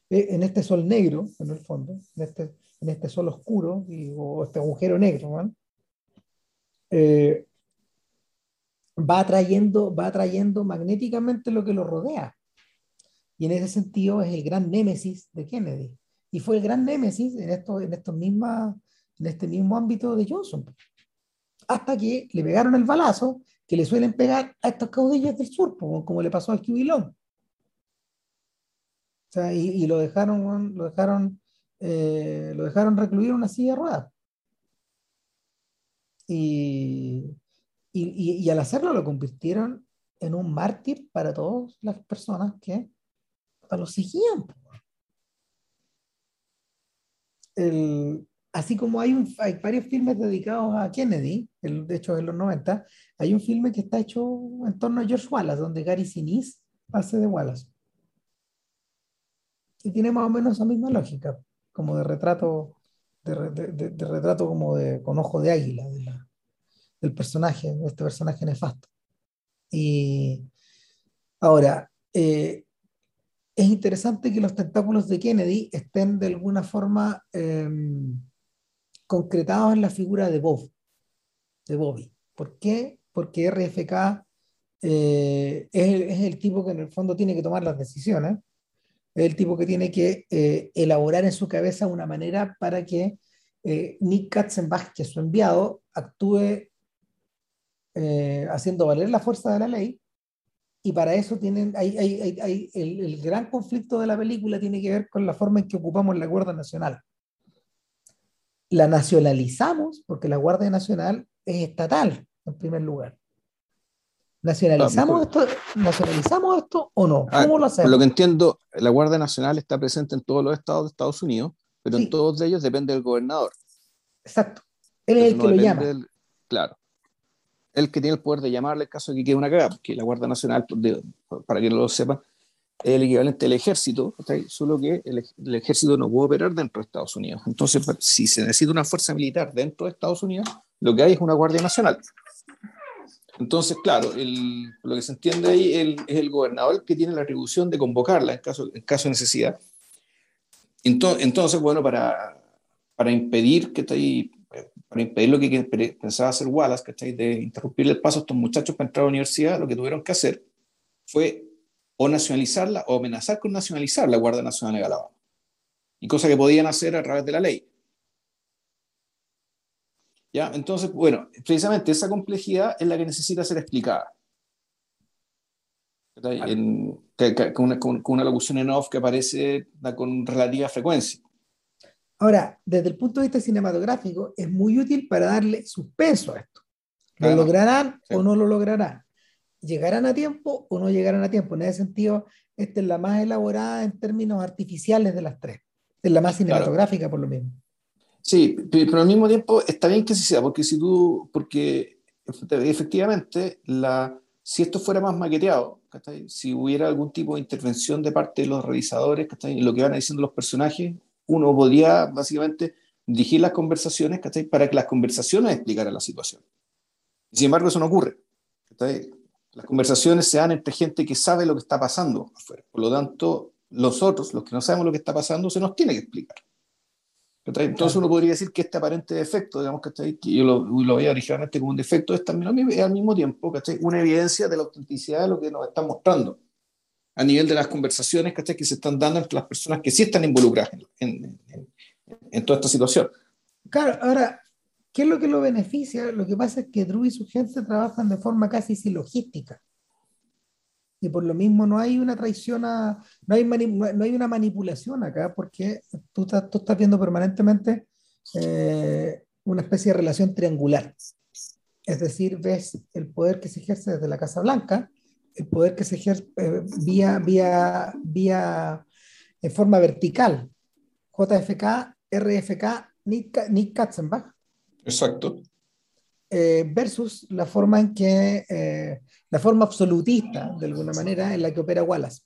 en este sol negro, en el fondo, en este, en este sol oscuro y, o este agujero negro, eh, va, atrayendo, va atrayendo magnéticamente lo que lo rodea. Y en ese sentido es el gran némesis de Kennedy. Y fue el gran némesis en, esto, en, estos misma, en este mismo ámbito de Johnson. Hasta que le pegaron el balazo que le suelen pegar a estos caudillos del sur, como, le pasó al Cubilón. Y, lo dejaron, lo dejaron, eh, lo dejaron recluir en una silla de ruedas. Y, y, y, al hacerlo lo convirtieron en un mártir para todas las personas que lo seguían. El, así como hay, un, hay varios filmes dedicados a Kennedy, el, de hecho en los 90, hay un filme que está hecho en torno a George Wallace, donde Gary Sinise hace de Wallace. Y tiene más o menos esa misma lógica, como de retrato, de, de, de, retrato como de, con ojo de águila del personaje, de este personaje nefasto. Y ahora, eh, es interesante que los tentáculos de Kennedy estén de alguna forma em, concretados en la figura de Bob, de Bobby. ¿Por qué? Porque RFK eh, es, el, tipo que en el fondo tiene que tomar las decisiones, es el tipo que tiene que eh, elaborar en su cabeza una manera para que Nick Katzenbach, que es su enviado, actúe haciendo valer la fuerza de la ley y para eso tienen, hay, hay, hay, el, el, gran conflicto de la película tiene que ver con la forma en que ocupamos la Guardia Nacional. La nacionalizamos porque la Guardia Nacional es estatal, en primer lugar. ¿Nacionalizamos, esto, ¿nacionalizamos esto o no? Ah, ¿Cómo lo hacemos? Por lo que entiendo, la Guardia Nacional está presente en todos los estados de Estados Unidos, pero en todos ellos depende del gobernador. Exacto. Él es el que lo llama. claro el que tiene el poder de llamarle en caso de que quede una cagada, porque la Guardia Nacional, para que lo sepa, es el equivalente al ejército, solo que el, ejército no puede operar dentro de Estados Unidos. Entonces, si se necesita una fuerza militar dentro de Estados Unidos, lo que hay es una Guardia Nacional. Entonces, claro, lo que se entiende ahí es el gobernador que tiene la atribución de convocarla en caso, en caso de necesidad. Entonces, bueno, para, para impedir que para impedir lo que pensaba hacer Wallace, ¿cachai? De interrumpirle el paso a estos muchachos para entrar a la universidad, lo que tuvieron que hacer fue o nacionalizarla o amenazar con nacionalizar la Guardia Nacional de Alabama. Y cosa que podían hacer a través de la ley. ¿Ya? Entonces, bueno, precisamente esa complejidad es la que necesita ser explicada. con, una, con, una, locución en off que aparece con relativa frecuencia. Ahora, desde el punto de vista cinematográfico, es muy útil para darle suspenso a esto. ¿Lo lograrán o no lo lograrán? ¿Llegarán a tiempo o no llegarán a tiempo? En ese sentido, esta es la más elaborada en términos artificiales de las tres. Es la más cinematográfica, por lo mismo. Sí, pero al mismo tiempo está bien que sí sea, porque si tú, porque efectivamente, la, si esto fuera más maqueteado, si hubiera algún tipo de intervención de parte de los realizadores, lo que van diciendo los personajes, uno podría básicamente dirigir las conversaciones para que las conversaciones explicaran la situación. Sin embargo, eso no ocurre. Las conversaciones se dan entre gente que sabe lo que está pasando afuera. Por lo tanto, los otros, los que no sabemos lo que está pasando, se nos tiene que explicar. Entonces uno podría decir que este aparente defecto, digamos, que yo lo, lo veía originalmente como un defecto, es también al mismo tiempo una evidencia de la autenticidad de lo que nos está mostrando a nivel de las conversaciones que se están dando entre las personas que sí están involucradas en, en, toda esta situación. Claro, ahora, ¿qué es lo que lo beneficia? Lo que pasa es que Drew y su gente trabajan de forma casi silogística. Y por lo mismo no hay una traición, a, no, hay no hay una manipulación acá, porque tú estás, tú estás viendo permanentemente eh, una especie de relación triangular. Es decir, ves el poder que se ejerce desde la Casa Blanca, el poder que se ejerce eh, vía, vía, vía, en forma vertical. JFK, RFK, Nick, Nick Katzenbach. Exacto. Eh, versus la forma en que, eh, la forma absolutista, de alguna manera, en la que opera Wallace.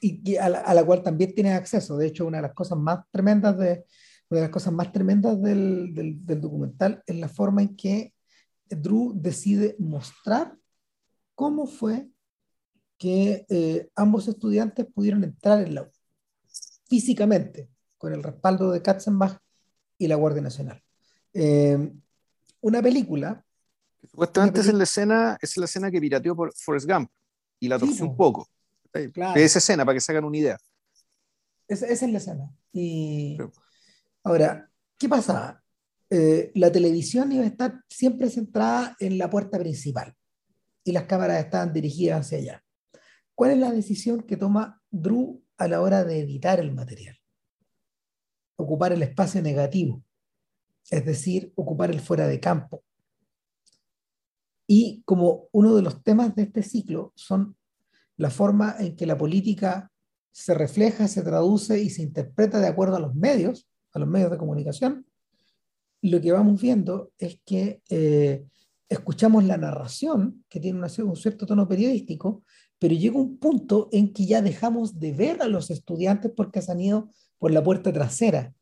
Y, a, la, cual también tiene acceso. De hecho, una de las cosas más tremendas de, una de las cosas más tremendas del, del, del documental es la forma en que Drew decide mostrar cómo fue que eh, ambos estudiantes pudieron entrar en la U físicamente, con el respaldo de Katzenbach y la Guardia Nacional. Eh, una película. Supuestamente es la escena, es la escena que pirateó por Forrest Gump y la torció un poco. Claro. Esa escena, para que se hagan una idea. Esa, es la escena. Y ahora, ¿qué pasa? Eh, la televisión iba a estar siempre centrada en la puerta principal y las cámaras estaban dirigidas hacia allá. ¿Cuál es la decisión que toma Drew a la hora de editar el material? Ocupar el espacio negativo, es decir, ocupar el fuera de campo. Y como uno de los temas de este ciclo son la forma en que la política se refleja, se traduce y se interpreta de acuerdo a los medios, a los medios de comunicación, lo que vamos viendo es que eh, escuchamos la narración, que tiene un cierto tono periodístico, pero llega un punto en que ya dejamos de ver a los estudiantes porque se han ido por la puerta trasera.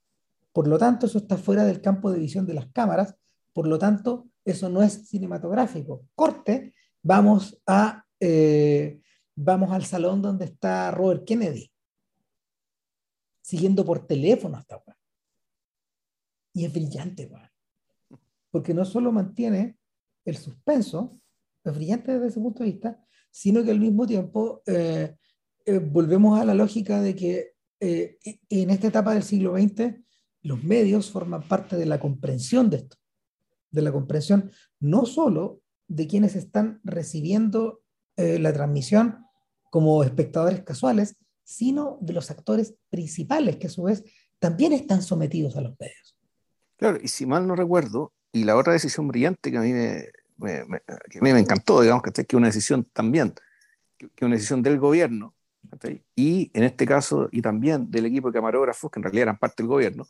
Por lo tanto, eso está fuera del campo de visión de las cámaras, por lo tanto, eso no es cinematográfico. Corte, vamos, a, eh, vamos al salón donde está Robert Kennedy, siguiendo por teléfono hasta ahora. Y es brillante, porque no solo mantiene el suspenso, es brillante desde ese punto de vista, sino que al mismo tiempo eh, eh, volvemos a la lógica de que eh, en esta etapa del siglo XX los medios forman parte de la comprensión de esto, de la comprensión no solo de quienes están recibiendo la transmisión como espectadores casuales, sino de los actores principales que a su vez también están sometidos a los medios. Claro, y si mal no recuerdo, y la otra decisión brillante que a mí me, me, a mí me encantó, digamos, que es una decisión también, que una decisión del gobierno, y en este caso, y también del equipo de camarógrafos, que en realidad eran parte del gobierno,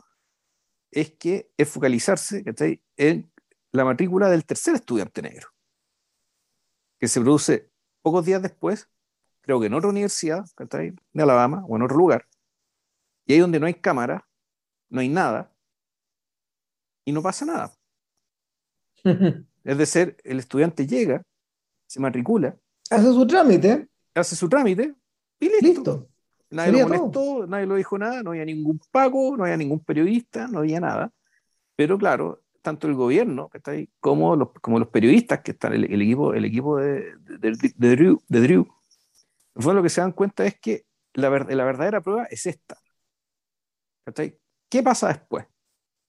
es que es focalizarse en la matrícula del tercer estudiante negro, que se produce pocos días después, creo que en otra universidad de Alabama o en otro lugar, y ahí donde no hay cámara, no hay nada, y no pasa nada. [laughs] Es decir, el estudiante llega, se matricula, hace su trámite, hace su trámite y listo. Nadie lo molestó, nadie lo dijo nada, no había ningún pago, no había ningún periodista, no había nada. Pero claro, tanto el gobierno está ahí, como, los, como los periodistas que están, el, el equipo, el equipo de, de, de, Drew, de Drew, lo que se dan cuenta es que la, la verdadera prueba es esta. ¿Qué pasa después?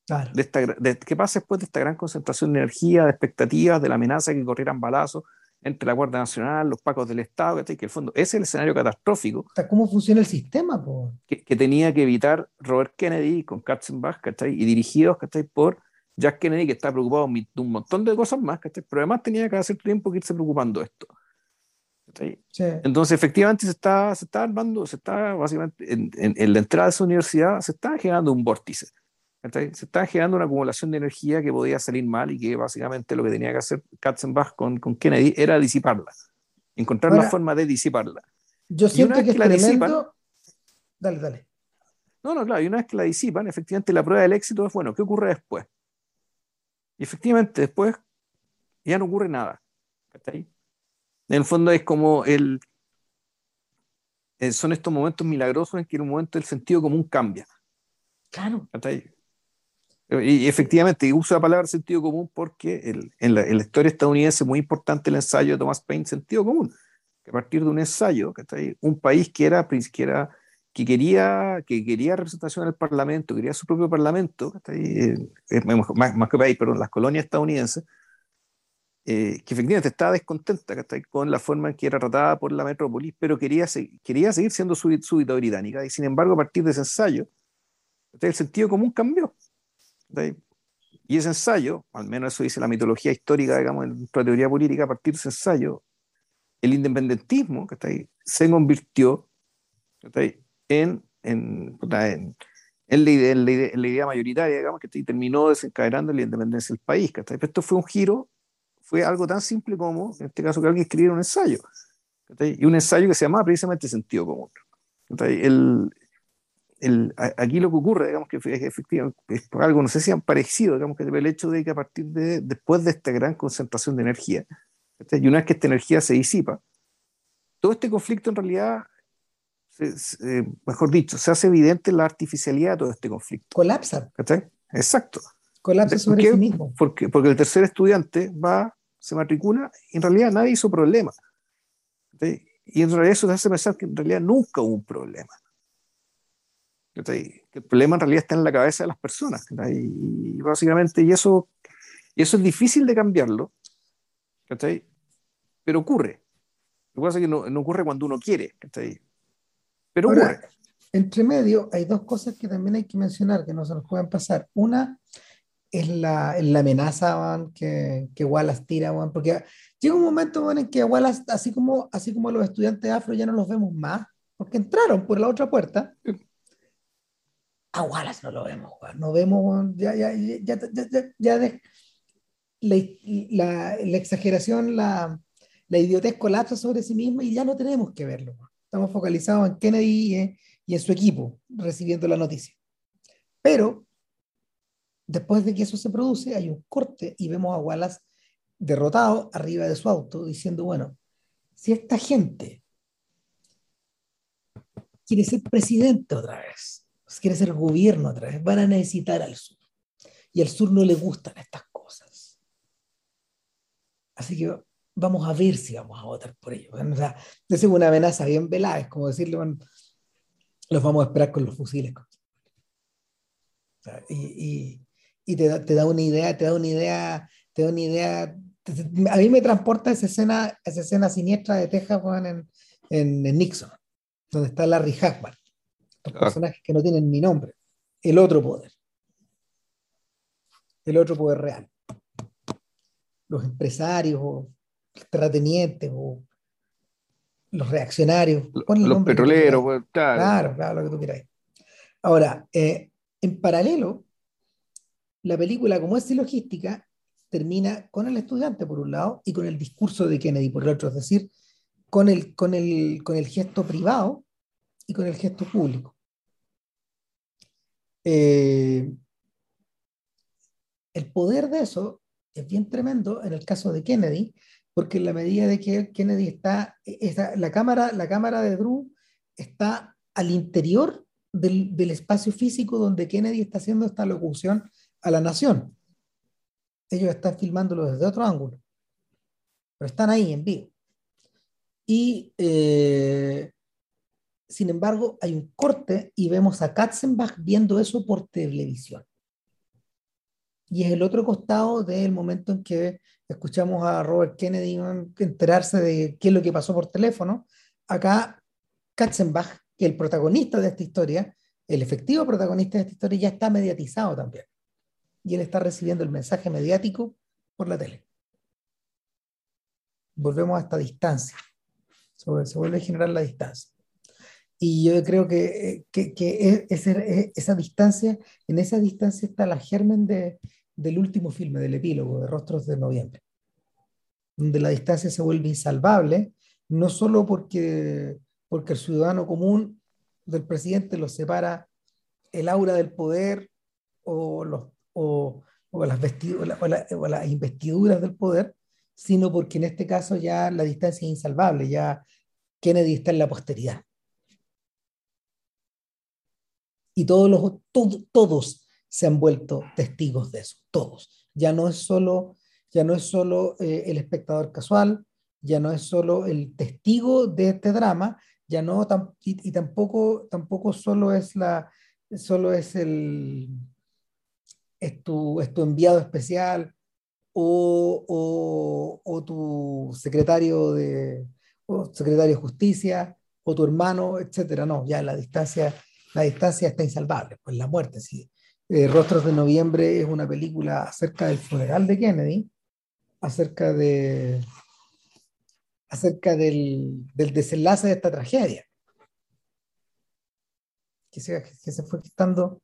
De esta, ¿Qué pasa después de esta gran concentración de energía, de expectativas, de la amenaza de que corrieran balazos entre la Guardia Nacional, los pacos del Estado, que, el fondo ese es el escenario catastrófico. ¿Cómo funciona el sistema? Que, que, tenía que evitar Robert Kennedy con Katzenbach y dirigidos por Jack Kennedy, que está preocupado de un montón de cosas más, pero además tenía que hacer tiempo que irse preocupando de esto. Entonces, efectivamente, se está, se está armando, se está básicamente en, en, en la entrada de esa universidad, se está generando un vórtice se estaba generando una acumulación de energía que podía salir mal y que básicamente lo que tenía que hacer Katzenbach con, con Kennedy era disiparla, encontrar la forma de disiparla. Yo siento que, la disipan, dale, dale. No, no, claro, y una vez que la disipan, efectivamente la prueba del éxito es, bueno, ¿qué ocurre después? Y efectivamente después ya no ocurre nada. En el fondo es como el, eh, son estos momentos milagrosos en que en un momento el sentido común cambia. Claro. Y efectivamente, uso la palabra sentido común porque en, la, historia estadounidense es muy importante el ensayo de Thomas Paine, sentido común. Que a partir de un ensayo, que un país que era, que, que, quería, que quería representación en el Parlamento, quería su propio Parlamento, más, más, que país, perdón, las colonias estadounidenses, eh, que efectivamente estaba descontenta con la forma en que era tratada por la metrópolis, pero quería, quería seguir siendo súbita británica. Y sin embargo, a partir de ese ensayo, el sentido común cambió. Y ese ensayo, al menos eso dice la mitología histórica, digamos, en la teoría política, a partir de ese ensayo, el independentismo que se convirtió en, en, en, en, la idea, la idea, mayoritaria, digamos, que terminó desencadenando la independencia del país. Pero esto fue un giro, fue algo tan simple como, en este caso, que alguien escribiera un ensayo. Y un ensayo que se llamaba precisamente sentido común. El, aquí lo que ocurre, digamos que efectivamente es por algo, no sé si han parecido, digamos que el hecho de que a partir de, después de esta gran concentración de energía, y una vez que esta energía se disipa, todo este conflicto en realidad, eh, mejor dicho, se hace evidente la artificialidad de todo este conflicto. Colapsa. Exacto. Colapsa sobre sí mismo. Porque, porque el tercer estudiante va, se matricula, y en realidad nadie hizo problema. Y en realidad eso te hace pensar que en realidad nunca hubo un problema. Que el problema en realidad está en la cabeza de las personas. Y básicamente, y eso, y eso es difícil de cambiarlo, pero ocurre. Lo que pasa es que no, no ocurre cuando uno quiere. Pero ocurre. Entre medio hay dos cosas que también hay que mencionar que no se nos pueden pasar. Una es la, la amenaza que, que Wallace tira, porque llega un momento en que Wallace, así como, así como los estudiantes afro ya no los vemos más, porque entraron por la otra puerta, a Wallace no lo vemos, no vemos, ya, ya, ya, ya, de, la, la, exageración, la, la idiotez colapsa sobre sí misma y ya no tenemos que verlo. Estamos focalizados en Kennedy y, y en su equipo recibiendo la noticia. Pero después de que eso se produce, hay un corte y vemos a Wallace derrotado arriba de su auto diciendo, bueno, si esta gente quiere ser presidente otra vez, quiere ser gobierno otra vez, van a necesitar al sur. Y al sur no le gustan estas cosas. Así que vamos a ver si vamos a votar por ellos. O sea, es una amenaza bien velada, es como decirle, bueno, los vamos a esperar con los fusiles. y, y, te, da, te, da, una idea, te da una idea, te da una idea. a mí me transporta esa escena, esa escena siniestra de Texas en, en, en Nixon, donde está Larry Hackman los personajes que no tienen ni nombre. El otro poder. El otro poder real. Los empresarios o los terratenientes o los reaccionarios. los petroleros, pues, claro. claro. lo que tú quieras. Ahora, eh, en paralelo, la película, como es logística, termina con el estudiante por un lado y con el discurso de Kennedy por el otro, es decir, con el, con el, con el gesto privado y con el gesto público. Eh, el poder de eso es bien tremendo en el caso de Kennedy, porque en la medida de que Kennedy está, la, cámara, la cámara de Drew está al interior del, del, espacio físico donde Kennedy está haciendo esta locución a la nación. Ellos están filmándolo desde otro ángulo, pero están ahí en vivo. Y eh, sin embargo, hay un corte y vemos a Katzenbach viendo eso por televisión. Y es el otro costado del momento en que escuchamos a Robert Kennedy enterarse de qué es lo que pasó por teléfono. Acá Katzenbach, el protagonista de esta historia, el efectivo protagonista de esta historia, ya está mediatizado también. Y él está recibiendo el mensaje mediático por la tele. Volvemos a esta distancia. Se vuelve a generar la distancia. Y yo creo que, que, que esa distancia, en esa distancia está la germen de, del último filme, del epílogo, de Rostros de Noviembre, donde la distancia se vuelve insalvable, no solo porque, porque el ciudadano común del presidente lo separa el aura del poder o, los, o, o las, o las investiduras del poder, sino porque en este caso ya la distancia es insalvable, ya Kennedy está en la posteridad. Y todos, los, todos se han vuelto testigos de eso, todos. Ya no es solo, ya no es solo eh, el espectador casual, ya no es solo el testigo de este drama, ya no, y, tampoco, tampoco solo es la, solo es el, es tu, es tu enviado especial o, o, o, tu secretario de, o secretario de justicia o tu hermano, etcétera. No, ya la distancia la distancia está insalvable, pues la muerte. Sí. Eh, Rostros de Noviembre es una película acerca del funeral de Kennedy, acerca de acerca del, del desenlace de esta tragedia. Que se, que se fue quitando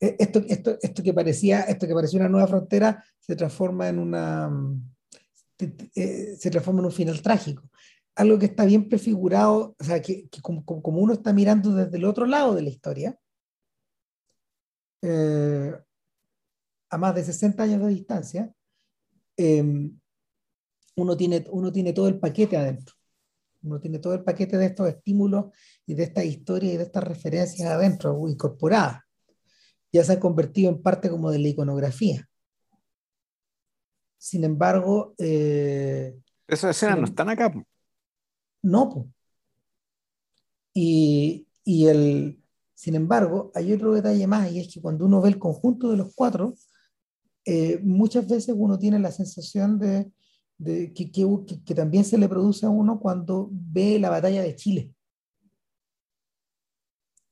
eh, esto, esto, esto, que parecía, esto que parecía una nueva frontera se transforma en una eh, se transforma en un final trágico algo que está bien prefigurado, o sea, que, como, uno está mirando desde el otro lado de la historia, eh, a más de 60 años de distancia, em, uno, tiene, uno tiene todo el paquete adentro. Uno tiene todo el paquete de estos estímulos y de estas historias y de estas referencias adentro, incorporadas. Ya se ha convertido en parte como de la iconografía. Sin embargo... Eh, Esas escenas no están acá. No, pues. Y, y el, sin embargo, hay otro detalle más y es que cuando uno ve el conjunto de los cuatro, eh, muchas veces uno tiene la sensación de, de que, que, que, también se le produce a uno cuando ve la batalla de Chile.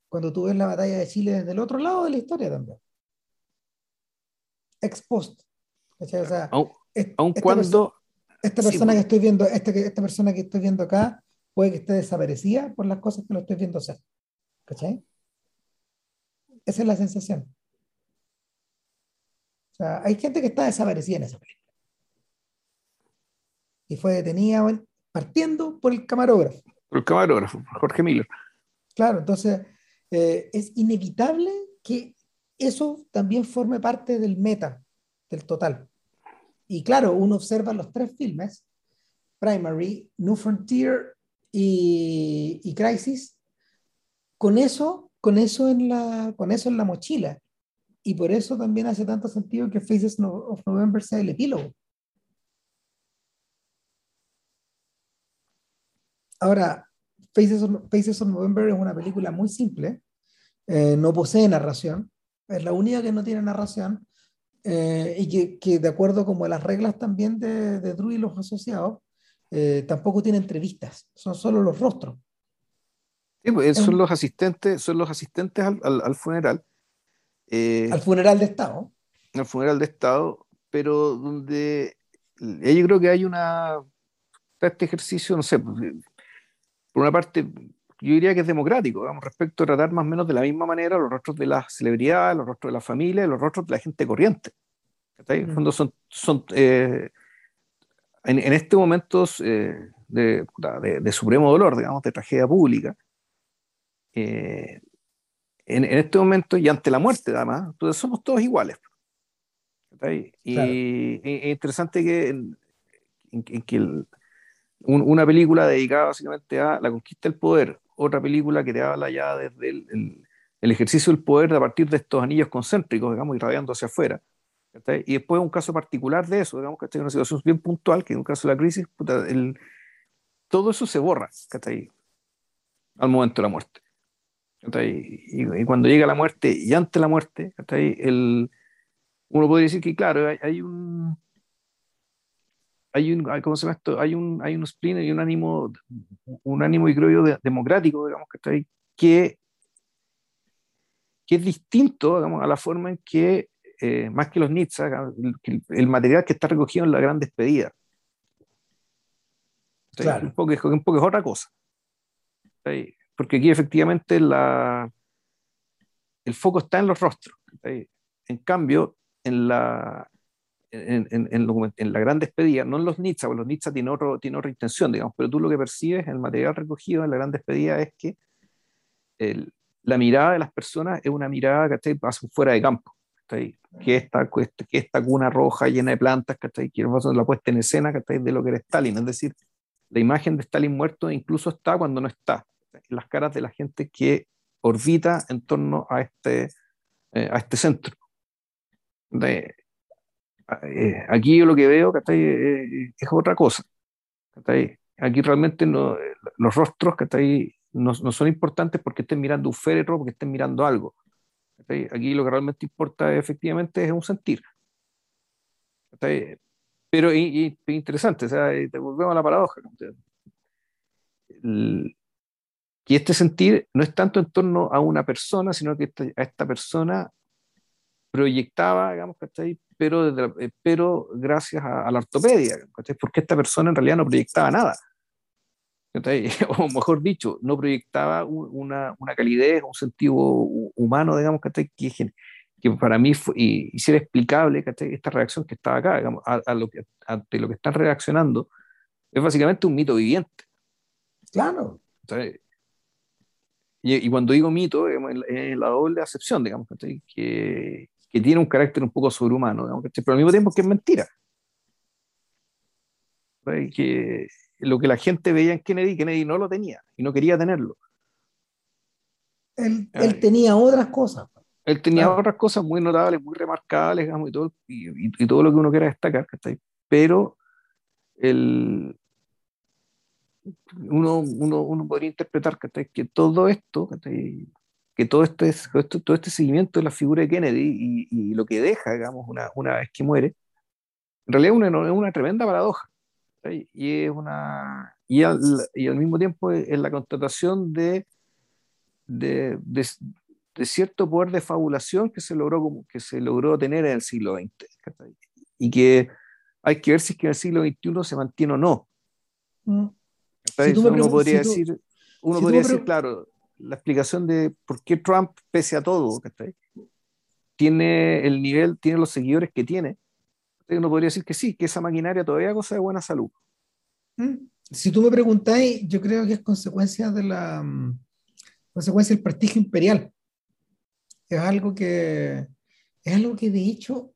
Cuando tú ves la batalla de Chile desde el otro lado de la historia también. Ex post. O sea, aun, cuando... Persona, esta persona que estoy viendo, esta, esta persona que estoy viendo acá, puede que esté desaparecida por las cosas que lo estoy viendo hacer. ¿Cachai? Esa es la sensación. O sea, hay gente que está desaparecida en esa película y fue detenida partiendo por el camarógrafo. Por el camarógrafo, Jorge Miller. Claro, entonces eh, es inevitable que eso también forme parte del meta, del total. Y claro, uno observa los tres filmes, Primary, New Frontier y, Crisis, con eso, con, eso en la, con eso en la mochila. Y por eso también hace tanto sentido que Faces of November sea el epílogo. Ahora, Faces of, November es una película muy simple, eh, no posee narración, es la única que no tiene narración eh, y que, de acuerdo como a las reglas también de, de Drew y los asociados, eh, tampoco tiene entrevistas, son solo los rostros. Pues, son, los asistentes, son los asistentes al, funeral. al funeral de Estado. Al funeral de Estado, pero donde yo creo que hay una este ejercicio, no sé, por una parte, yo diría que es democrático, digamos, respecto a tratar más o menos de la misma manera los rostros de las celebridades, los rostros de la familia, los rostros de la gente corriente. En el fondo son, son eh, en, en, este momento eh, de, de, supremo dolor, digamos, de tragedia pública, eh, en, en, este momento y ante la muerte, además, entonces somos todos iguales. Y es interesante que, en, en que el, una película dedicada básicamente a la conquista del poder, otra película que te habla ya desde el, el, ejercicio del poder a partir de estos anillos concéntricos, digamos, irradiando hacia afuera. Y después un caso particular de eso, digamos, que una situación bien puntual, que en un caso de la crisis, el, todo eso se borra ahí al momento de la muerte. Y, y, cuando llega la muerte y ante la muerte, el, uno puede decir que, claro, hay un, hay un, ¿cómo se llama esto? Hay un, hay un spleen y un ánimo, un ánimo, y creo yo, democrático, digamos, que está ahí, que, que es distinto, digamos, a la forma en que, eh, más que los Nietzsche, el, el, material que está recogido en la gran despedida. Claro. Un, poco, un poco es otra cosa. Porque aquí efectivamente la, el foco está en los rostros. En cambio, en la, en, en, la gran despedida, no en los Nietzsche, porque los Nietzsche tienen, otro, tiene otra intención, digamos, pero tú lo que percibes en el material recogido en la gran despedida es que el, la mirada de las personas es una mirada que pasa fuera de campo, que esta, que esta cuna roja llena de plantas, que la puesta en escena de lo que era Stalin, es decir, la imagen de Stalin muerto incluso está cuando no está, en las caras de la gente que orbita en torno a este, eh, a este centro. De, eh, aquí yo lo que veo que eh, es otra cosa. Aquí realmente no, los rostros que no, no son importantes porque estén mirando un féretro, porque estén mirando algo. Aquí lo que realmente importa efectivamente es un sentir. Pero y, interesante, o sea, te volvemos a la paradoja. y este sentir no es tanto en torno a una persona, sino que a esta persona proyectaba, digamos, ¿cachai? pero, eh, pero gracias a, la ortopedia, porque esta persona en realidad no proyectaba nada. [laughs] O mejor dicho, no proyectaba una, una calidez, un sentido humano, digamos, que, que para mí fue, y, hiciera explicable esta reacción que estaba acá, digamos, a, lo que, ante lo que están reaccionando, es básicamente un mito viviente. Claro. Y, y, cuando digo mito, es la doble acepción, digamos, que, que tiene un carácter un poco sobrehumano, pero al mismo tiempo que es mentira. que lo que la gente veía en Kennedy, Kennedy no lo tenía y no quería tenerlo. Él, él tenía otras cosas. Él tenía otras cosas muy notables, muy remarcables, digamos, y todo, y, todo lo que uno quiera destacar, pero el, uno, uno, uno podría interpretar que todo esto, que todo este, todo este seguimiento de la figura de Kennedy y, y lo que deja, digamos, una, una, vez que muere, en realidad es una, una, tremenda paradoja. Y es una y al, y al, mismo tiempo es la constatación de, de, de, cierto poder de fabulación que se logró, que se logró tener en el siglo XX. Y que hay que ver si es que en el siglo XXI se mantiene o no. Mm. uno podría decir, uno podría decir, claro, la explicación de por qué Trump, pese a todo, tiene el nivel, tiene los seguidores que tiene. Uno podría decir que sí, que esa maquinaria todavía goza de buena salud. Mm. Si tú me preguntáis, yo creo que es consecuencia de la mm, consecuencia del prestigio imperial. Es algo que es algo que de hecho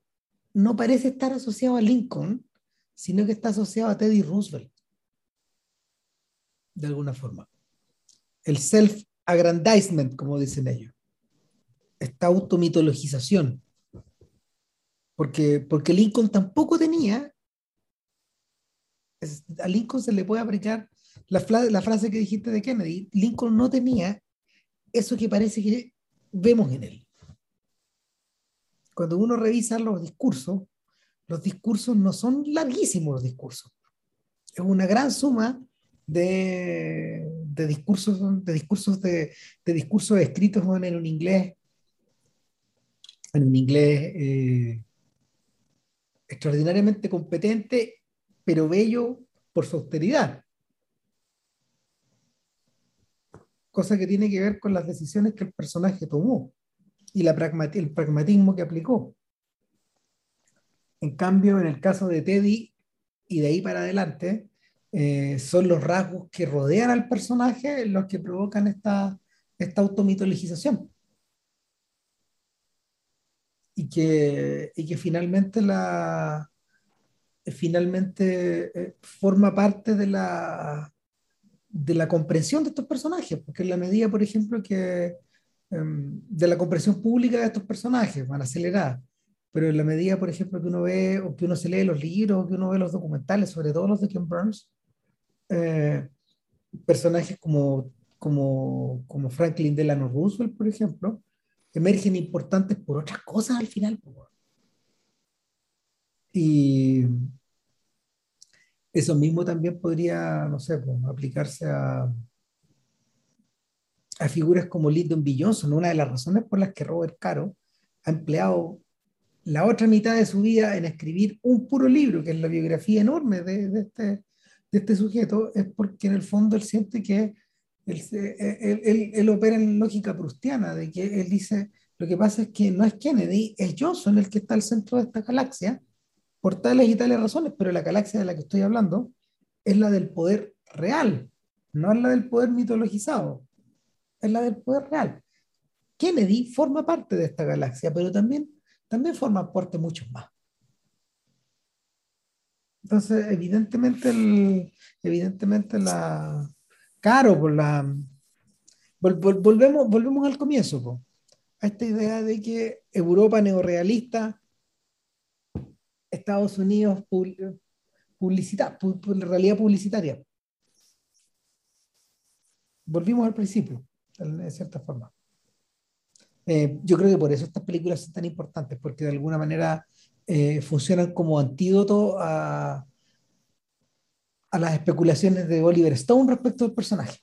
no parece estar asociado a Lincoln, sino que está asociado a Teddy Roosevelt. De alguna forma. El self-aggrandizement, como dicen ellos. Esta automitologización. Porque, porque Lincoln tampoco tenía, a Lincoln se le puede aplicar la, la frase que dijiste de Kennedy, Lincoln no tenía eso que parece que vemos en él cuando uno revisa los discursos, los discursos no son larguísimos los discursos. Es una gran suma de, de discursos, de discursos, de, discursos escritos en un inglés, en un inglés eh, extraordinariamente competente, pero bello por su austeridad. Cosa que tiene que ver con las decisiones que el personaje tomó y la el pragmatismo que aplicó. En cambio, en el caso de Teddy y de ahí para adelante, eh, son los rasgos que rodean al personaje los que provocan esta, esta automitologización. Y que, y que finalmente, la, finalmente eh, forma parte de la, de la comprensión de estos personajes, porque en la medida, por ejemplo, que, Em, de la comprensión pública de estos personajes, van acelerar. Pero en la medida, por ejemplo, que uno ve o que uno se lee los libros o que uno ve los documentales, sobre todo los de Ken Burns, eh, personajes como, como, como Franklin Delano Roosevelt, por ejemplo, emergen importantes por otras cosas al final. Y eso mismo también podría, no sé, aplicarse a, a figuras como Lyndon B. Johnson, una de las razones por las que Robert Caro ha empleado la otra mitad de su vida en escribir un puro libro, que es la biografía enorme de, este, de este, sujeto, es porque en el fondo él siente que él, él, opera en lógica prustiana, de que él dice, lo que pasa es que no es Kennedy, es Johnson el que está al centro de esta galaxia, por tales y tales razones, pero la galaxia de la que estoy hablando es la del poder real, no es la del poder mitologizado es la del poder real. Kennedy forma parte de esta galaxia, pero también, también forma parte muchos más. Entonces, evidentemente, el, evidentemente la caro por la volvemos, volvemos al comienzo, a esta idea de que Europa neorealista, Estados Unidos publicita, realidad publicitaria. Volvimos al principio de cierta forma. Eh, yo creo que por eso estas películas son tan importantes, porque de alguna manera eh, funcionan como antídoto a, a las especulaciones de Oliver Stone respecto al personaje.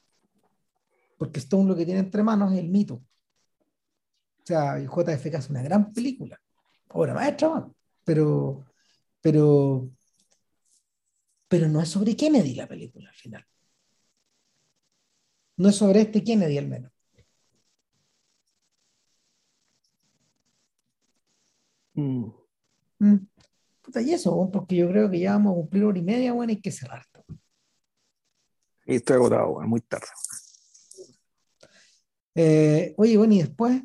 Porque Stone lo que tiene entre manos es el mito. O sea, JFK es una gran película, obra maestra, pero, pero, pero no es sobre Kennedy la película al final. No es sobre este Kennedy al menos. Mm. Mm. y eso, porque yo creo que ya vamos a cumplir hora y media, bueno, hay que cerrar. Y estoy agotado, muy tarde. Eh, oye, bueno, y después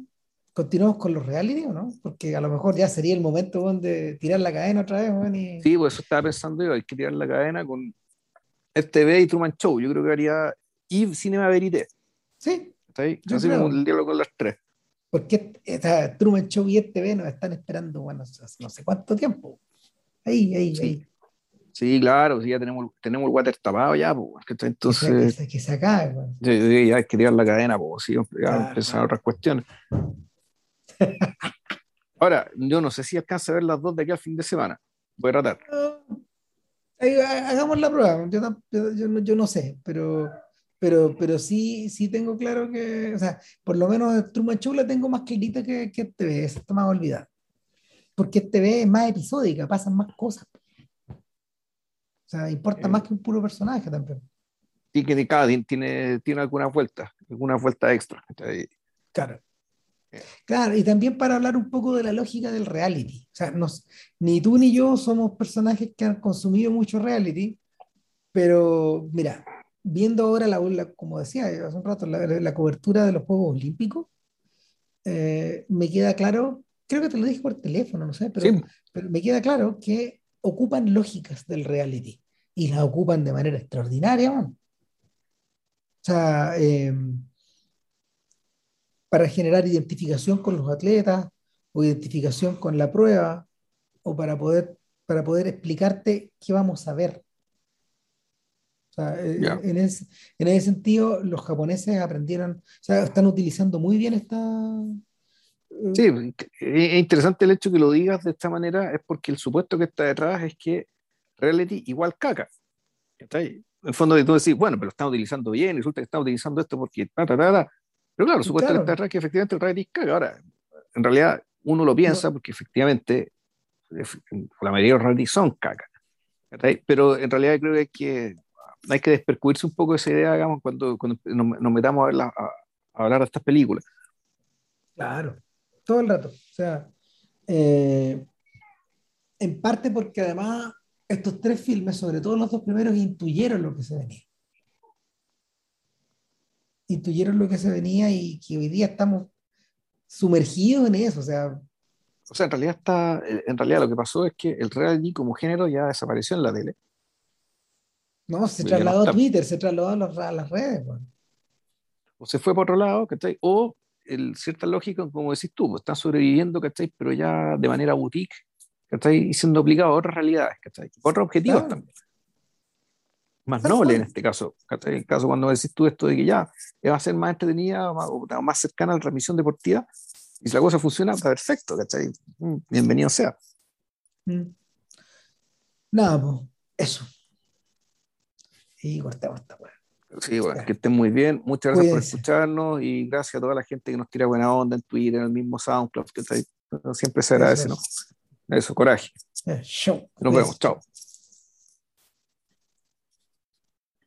continuamos con los reality, ¿o no? Porque a lo mejor ya sería el momento de tirar la cadena otra vez, Sí, pues eso estaba pensando yo, hay que tirar la cadena con TV y Truman Show. Yo creo que haría y Cinema Verité. Sí. ¿Está ahí? Así como el diálogo con las tres. Porque esta Truman Show y TV nos están esperando, bueno, no sé cuánto tiempo. Ahí, ahí, ahí. Sí, claro, sí, ya tenemos, tenemos el water tapado ya, pues, entonces... Que, que se acabe, bueno. ya hay que tirar la cadena, pues, sí, ya claro, otras cuestiones. [laughs] Ahora, yo no sé si alcanza a ver las dos de aquí al fin de semana. Voy a tratar. hagamos la prueba. Yo, yo, yo, no sé, pero, pero, pero sí, sí tengo claro que, o sea, por lo menos Truman Show la tengo más clarita que, que TV, esa está más olvidada. Porque TV es más episódica, pasan más cosas. O sea, importa más que un puro personaje también. Y que cada tiene, tiene alguna vuelta, alguna vuelta extra. Claro. Eh. Claro, y también para hablar un poco de la lógica del reality. O sea, nos, ni tú ni yo somos personajes que han consumido mucho reality, pero mira, viendo ahora, la, como decía hace un rato, la, cobertura de los Juegos Olímpicos, eh, me queda claro, creo que te lo dije por teléfono, no sé, pero, pero me queda claro que ocupan lógicas del reality y las ocupan de manera extraordinaria. O sea, em, para generar identificación con los atletas o identificación con la prueba o para poder, para poder explicarte qué vamos a ver. O sea, eh, en, ese, en, ese, sentido, los japoneses aprendieron, o sea, están utilizando muy bien esta, Sí, es interesante el hecho que lo digas de esta manera, es porque el supuesto que está detrás es que reality igual caca. ¿Está ahí? En el fondo tú decir, bueno, pero lo están utilizando bien, resulta que están utilizando esto porque ta, ta, ta, Pero claro, el supuesto que está detrás es que efectivamente el reality caca. Ahora, en realidad uno lo piensa porque efectivamente la mayoría de los reality son caca. Pero en realidad creo que hay que, hay que despercuirse un poco esa idea, digamos, cuando, cuando nos, metamos a, a hablar de estas películas. Claro todo el rato. O sea, eh, en parte porque además estos tres filmes, sobre todo los dos primeros, intuyeron lo que se venía. Intuyeron lo que se venía y que hoy día estamos sumergidos en eso. O sea, o sea, en realidad está, en realidad lo que pasó es que el reality como género ya desapareció en la tele. No, se trasladó a Twitter, se trasladó a, las redes. O se fue por otro lado, ¿cachai? O el, cierta lógica, como decís tú, pues, están sobreviviendo, ¿cachai? Pero ya de manera boutique, ¿cachai? Y siendo aplicado a otras realidades, ¿cachai? Otros objetivos también. Más noble en este caso, ¿cachai? En el caso cuando decís tú esto de que ya va a ser más entretenida, más, más cercana a la transmisión deportiva, y si la cosa funciona, está perfecto, ¿cachai? Mm, bienvenido sea. Mm. Nada, pues, eso. Y cortemos esta weá. Sí, bueno, que estén muy bien. Muchas gracias por escucharnos y gracias a toda la gente que nos tira buena onda en Twitter, en el mismo SoundCloud, que siempre se agradece, ¿no? Eso, coraje. Show. Nos vemos, chao.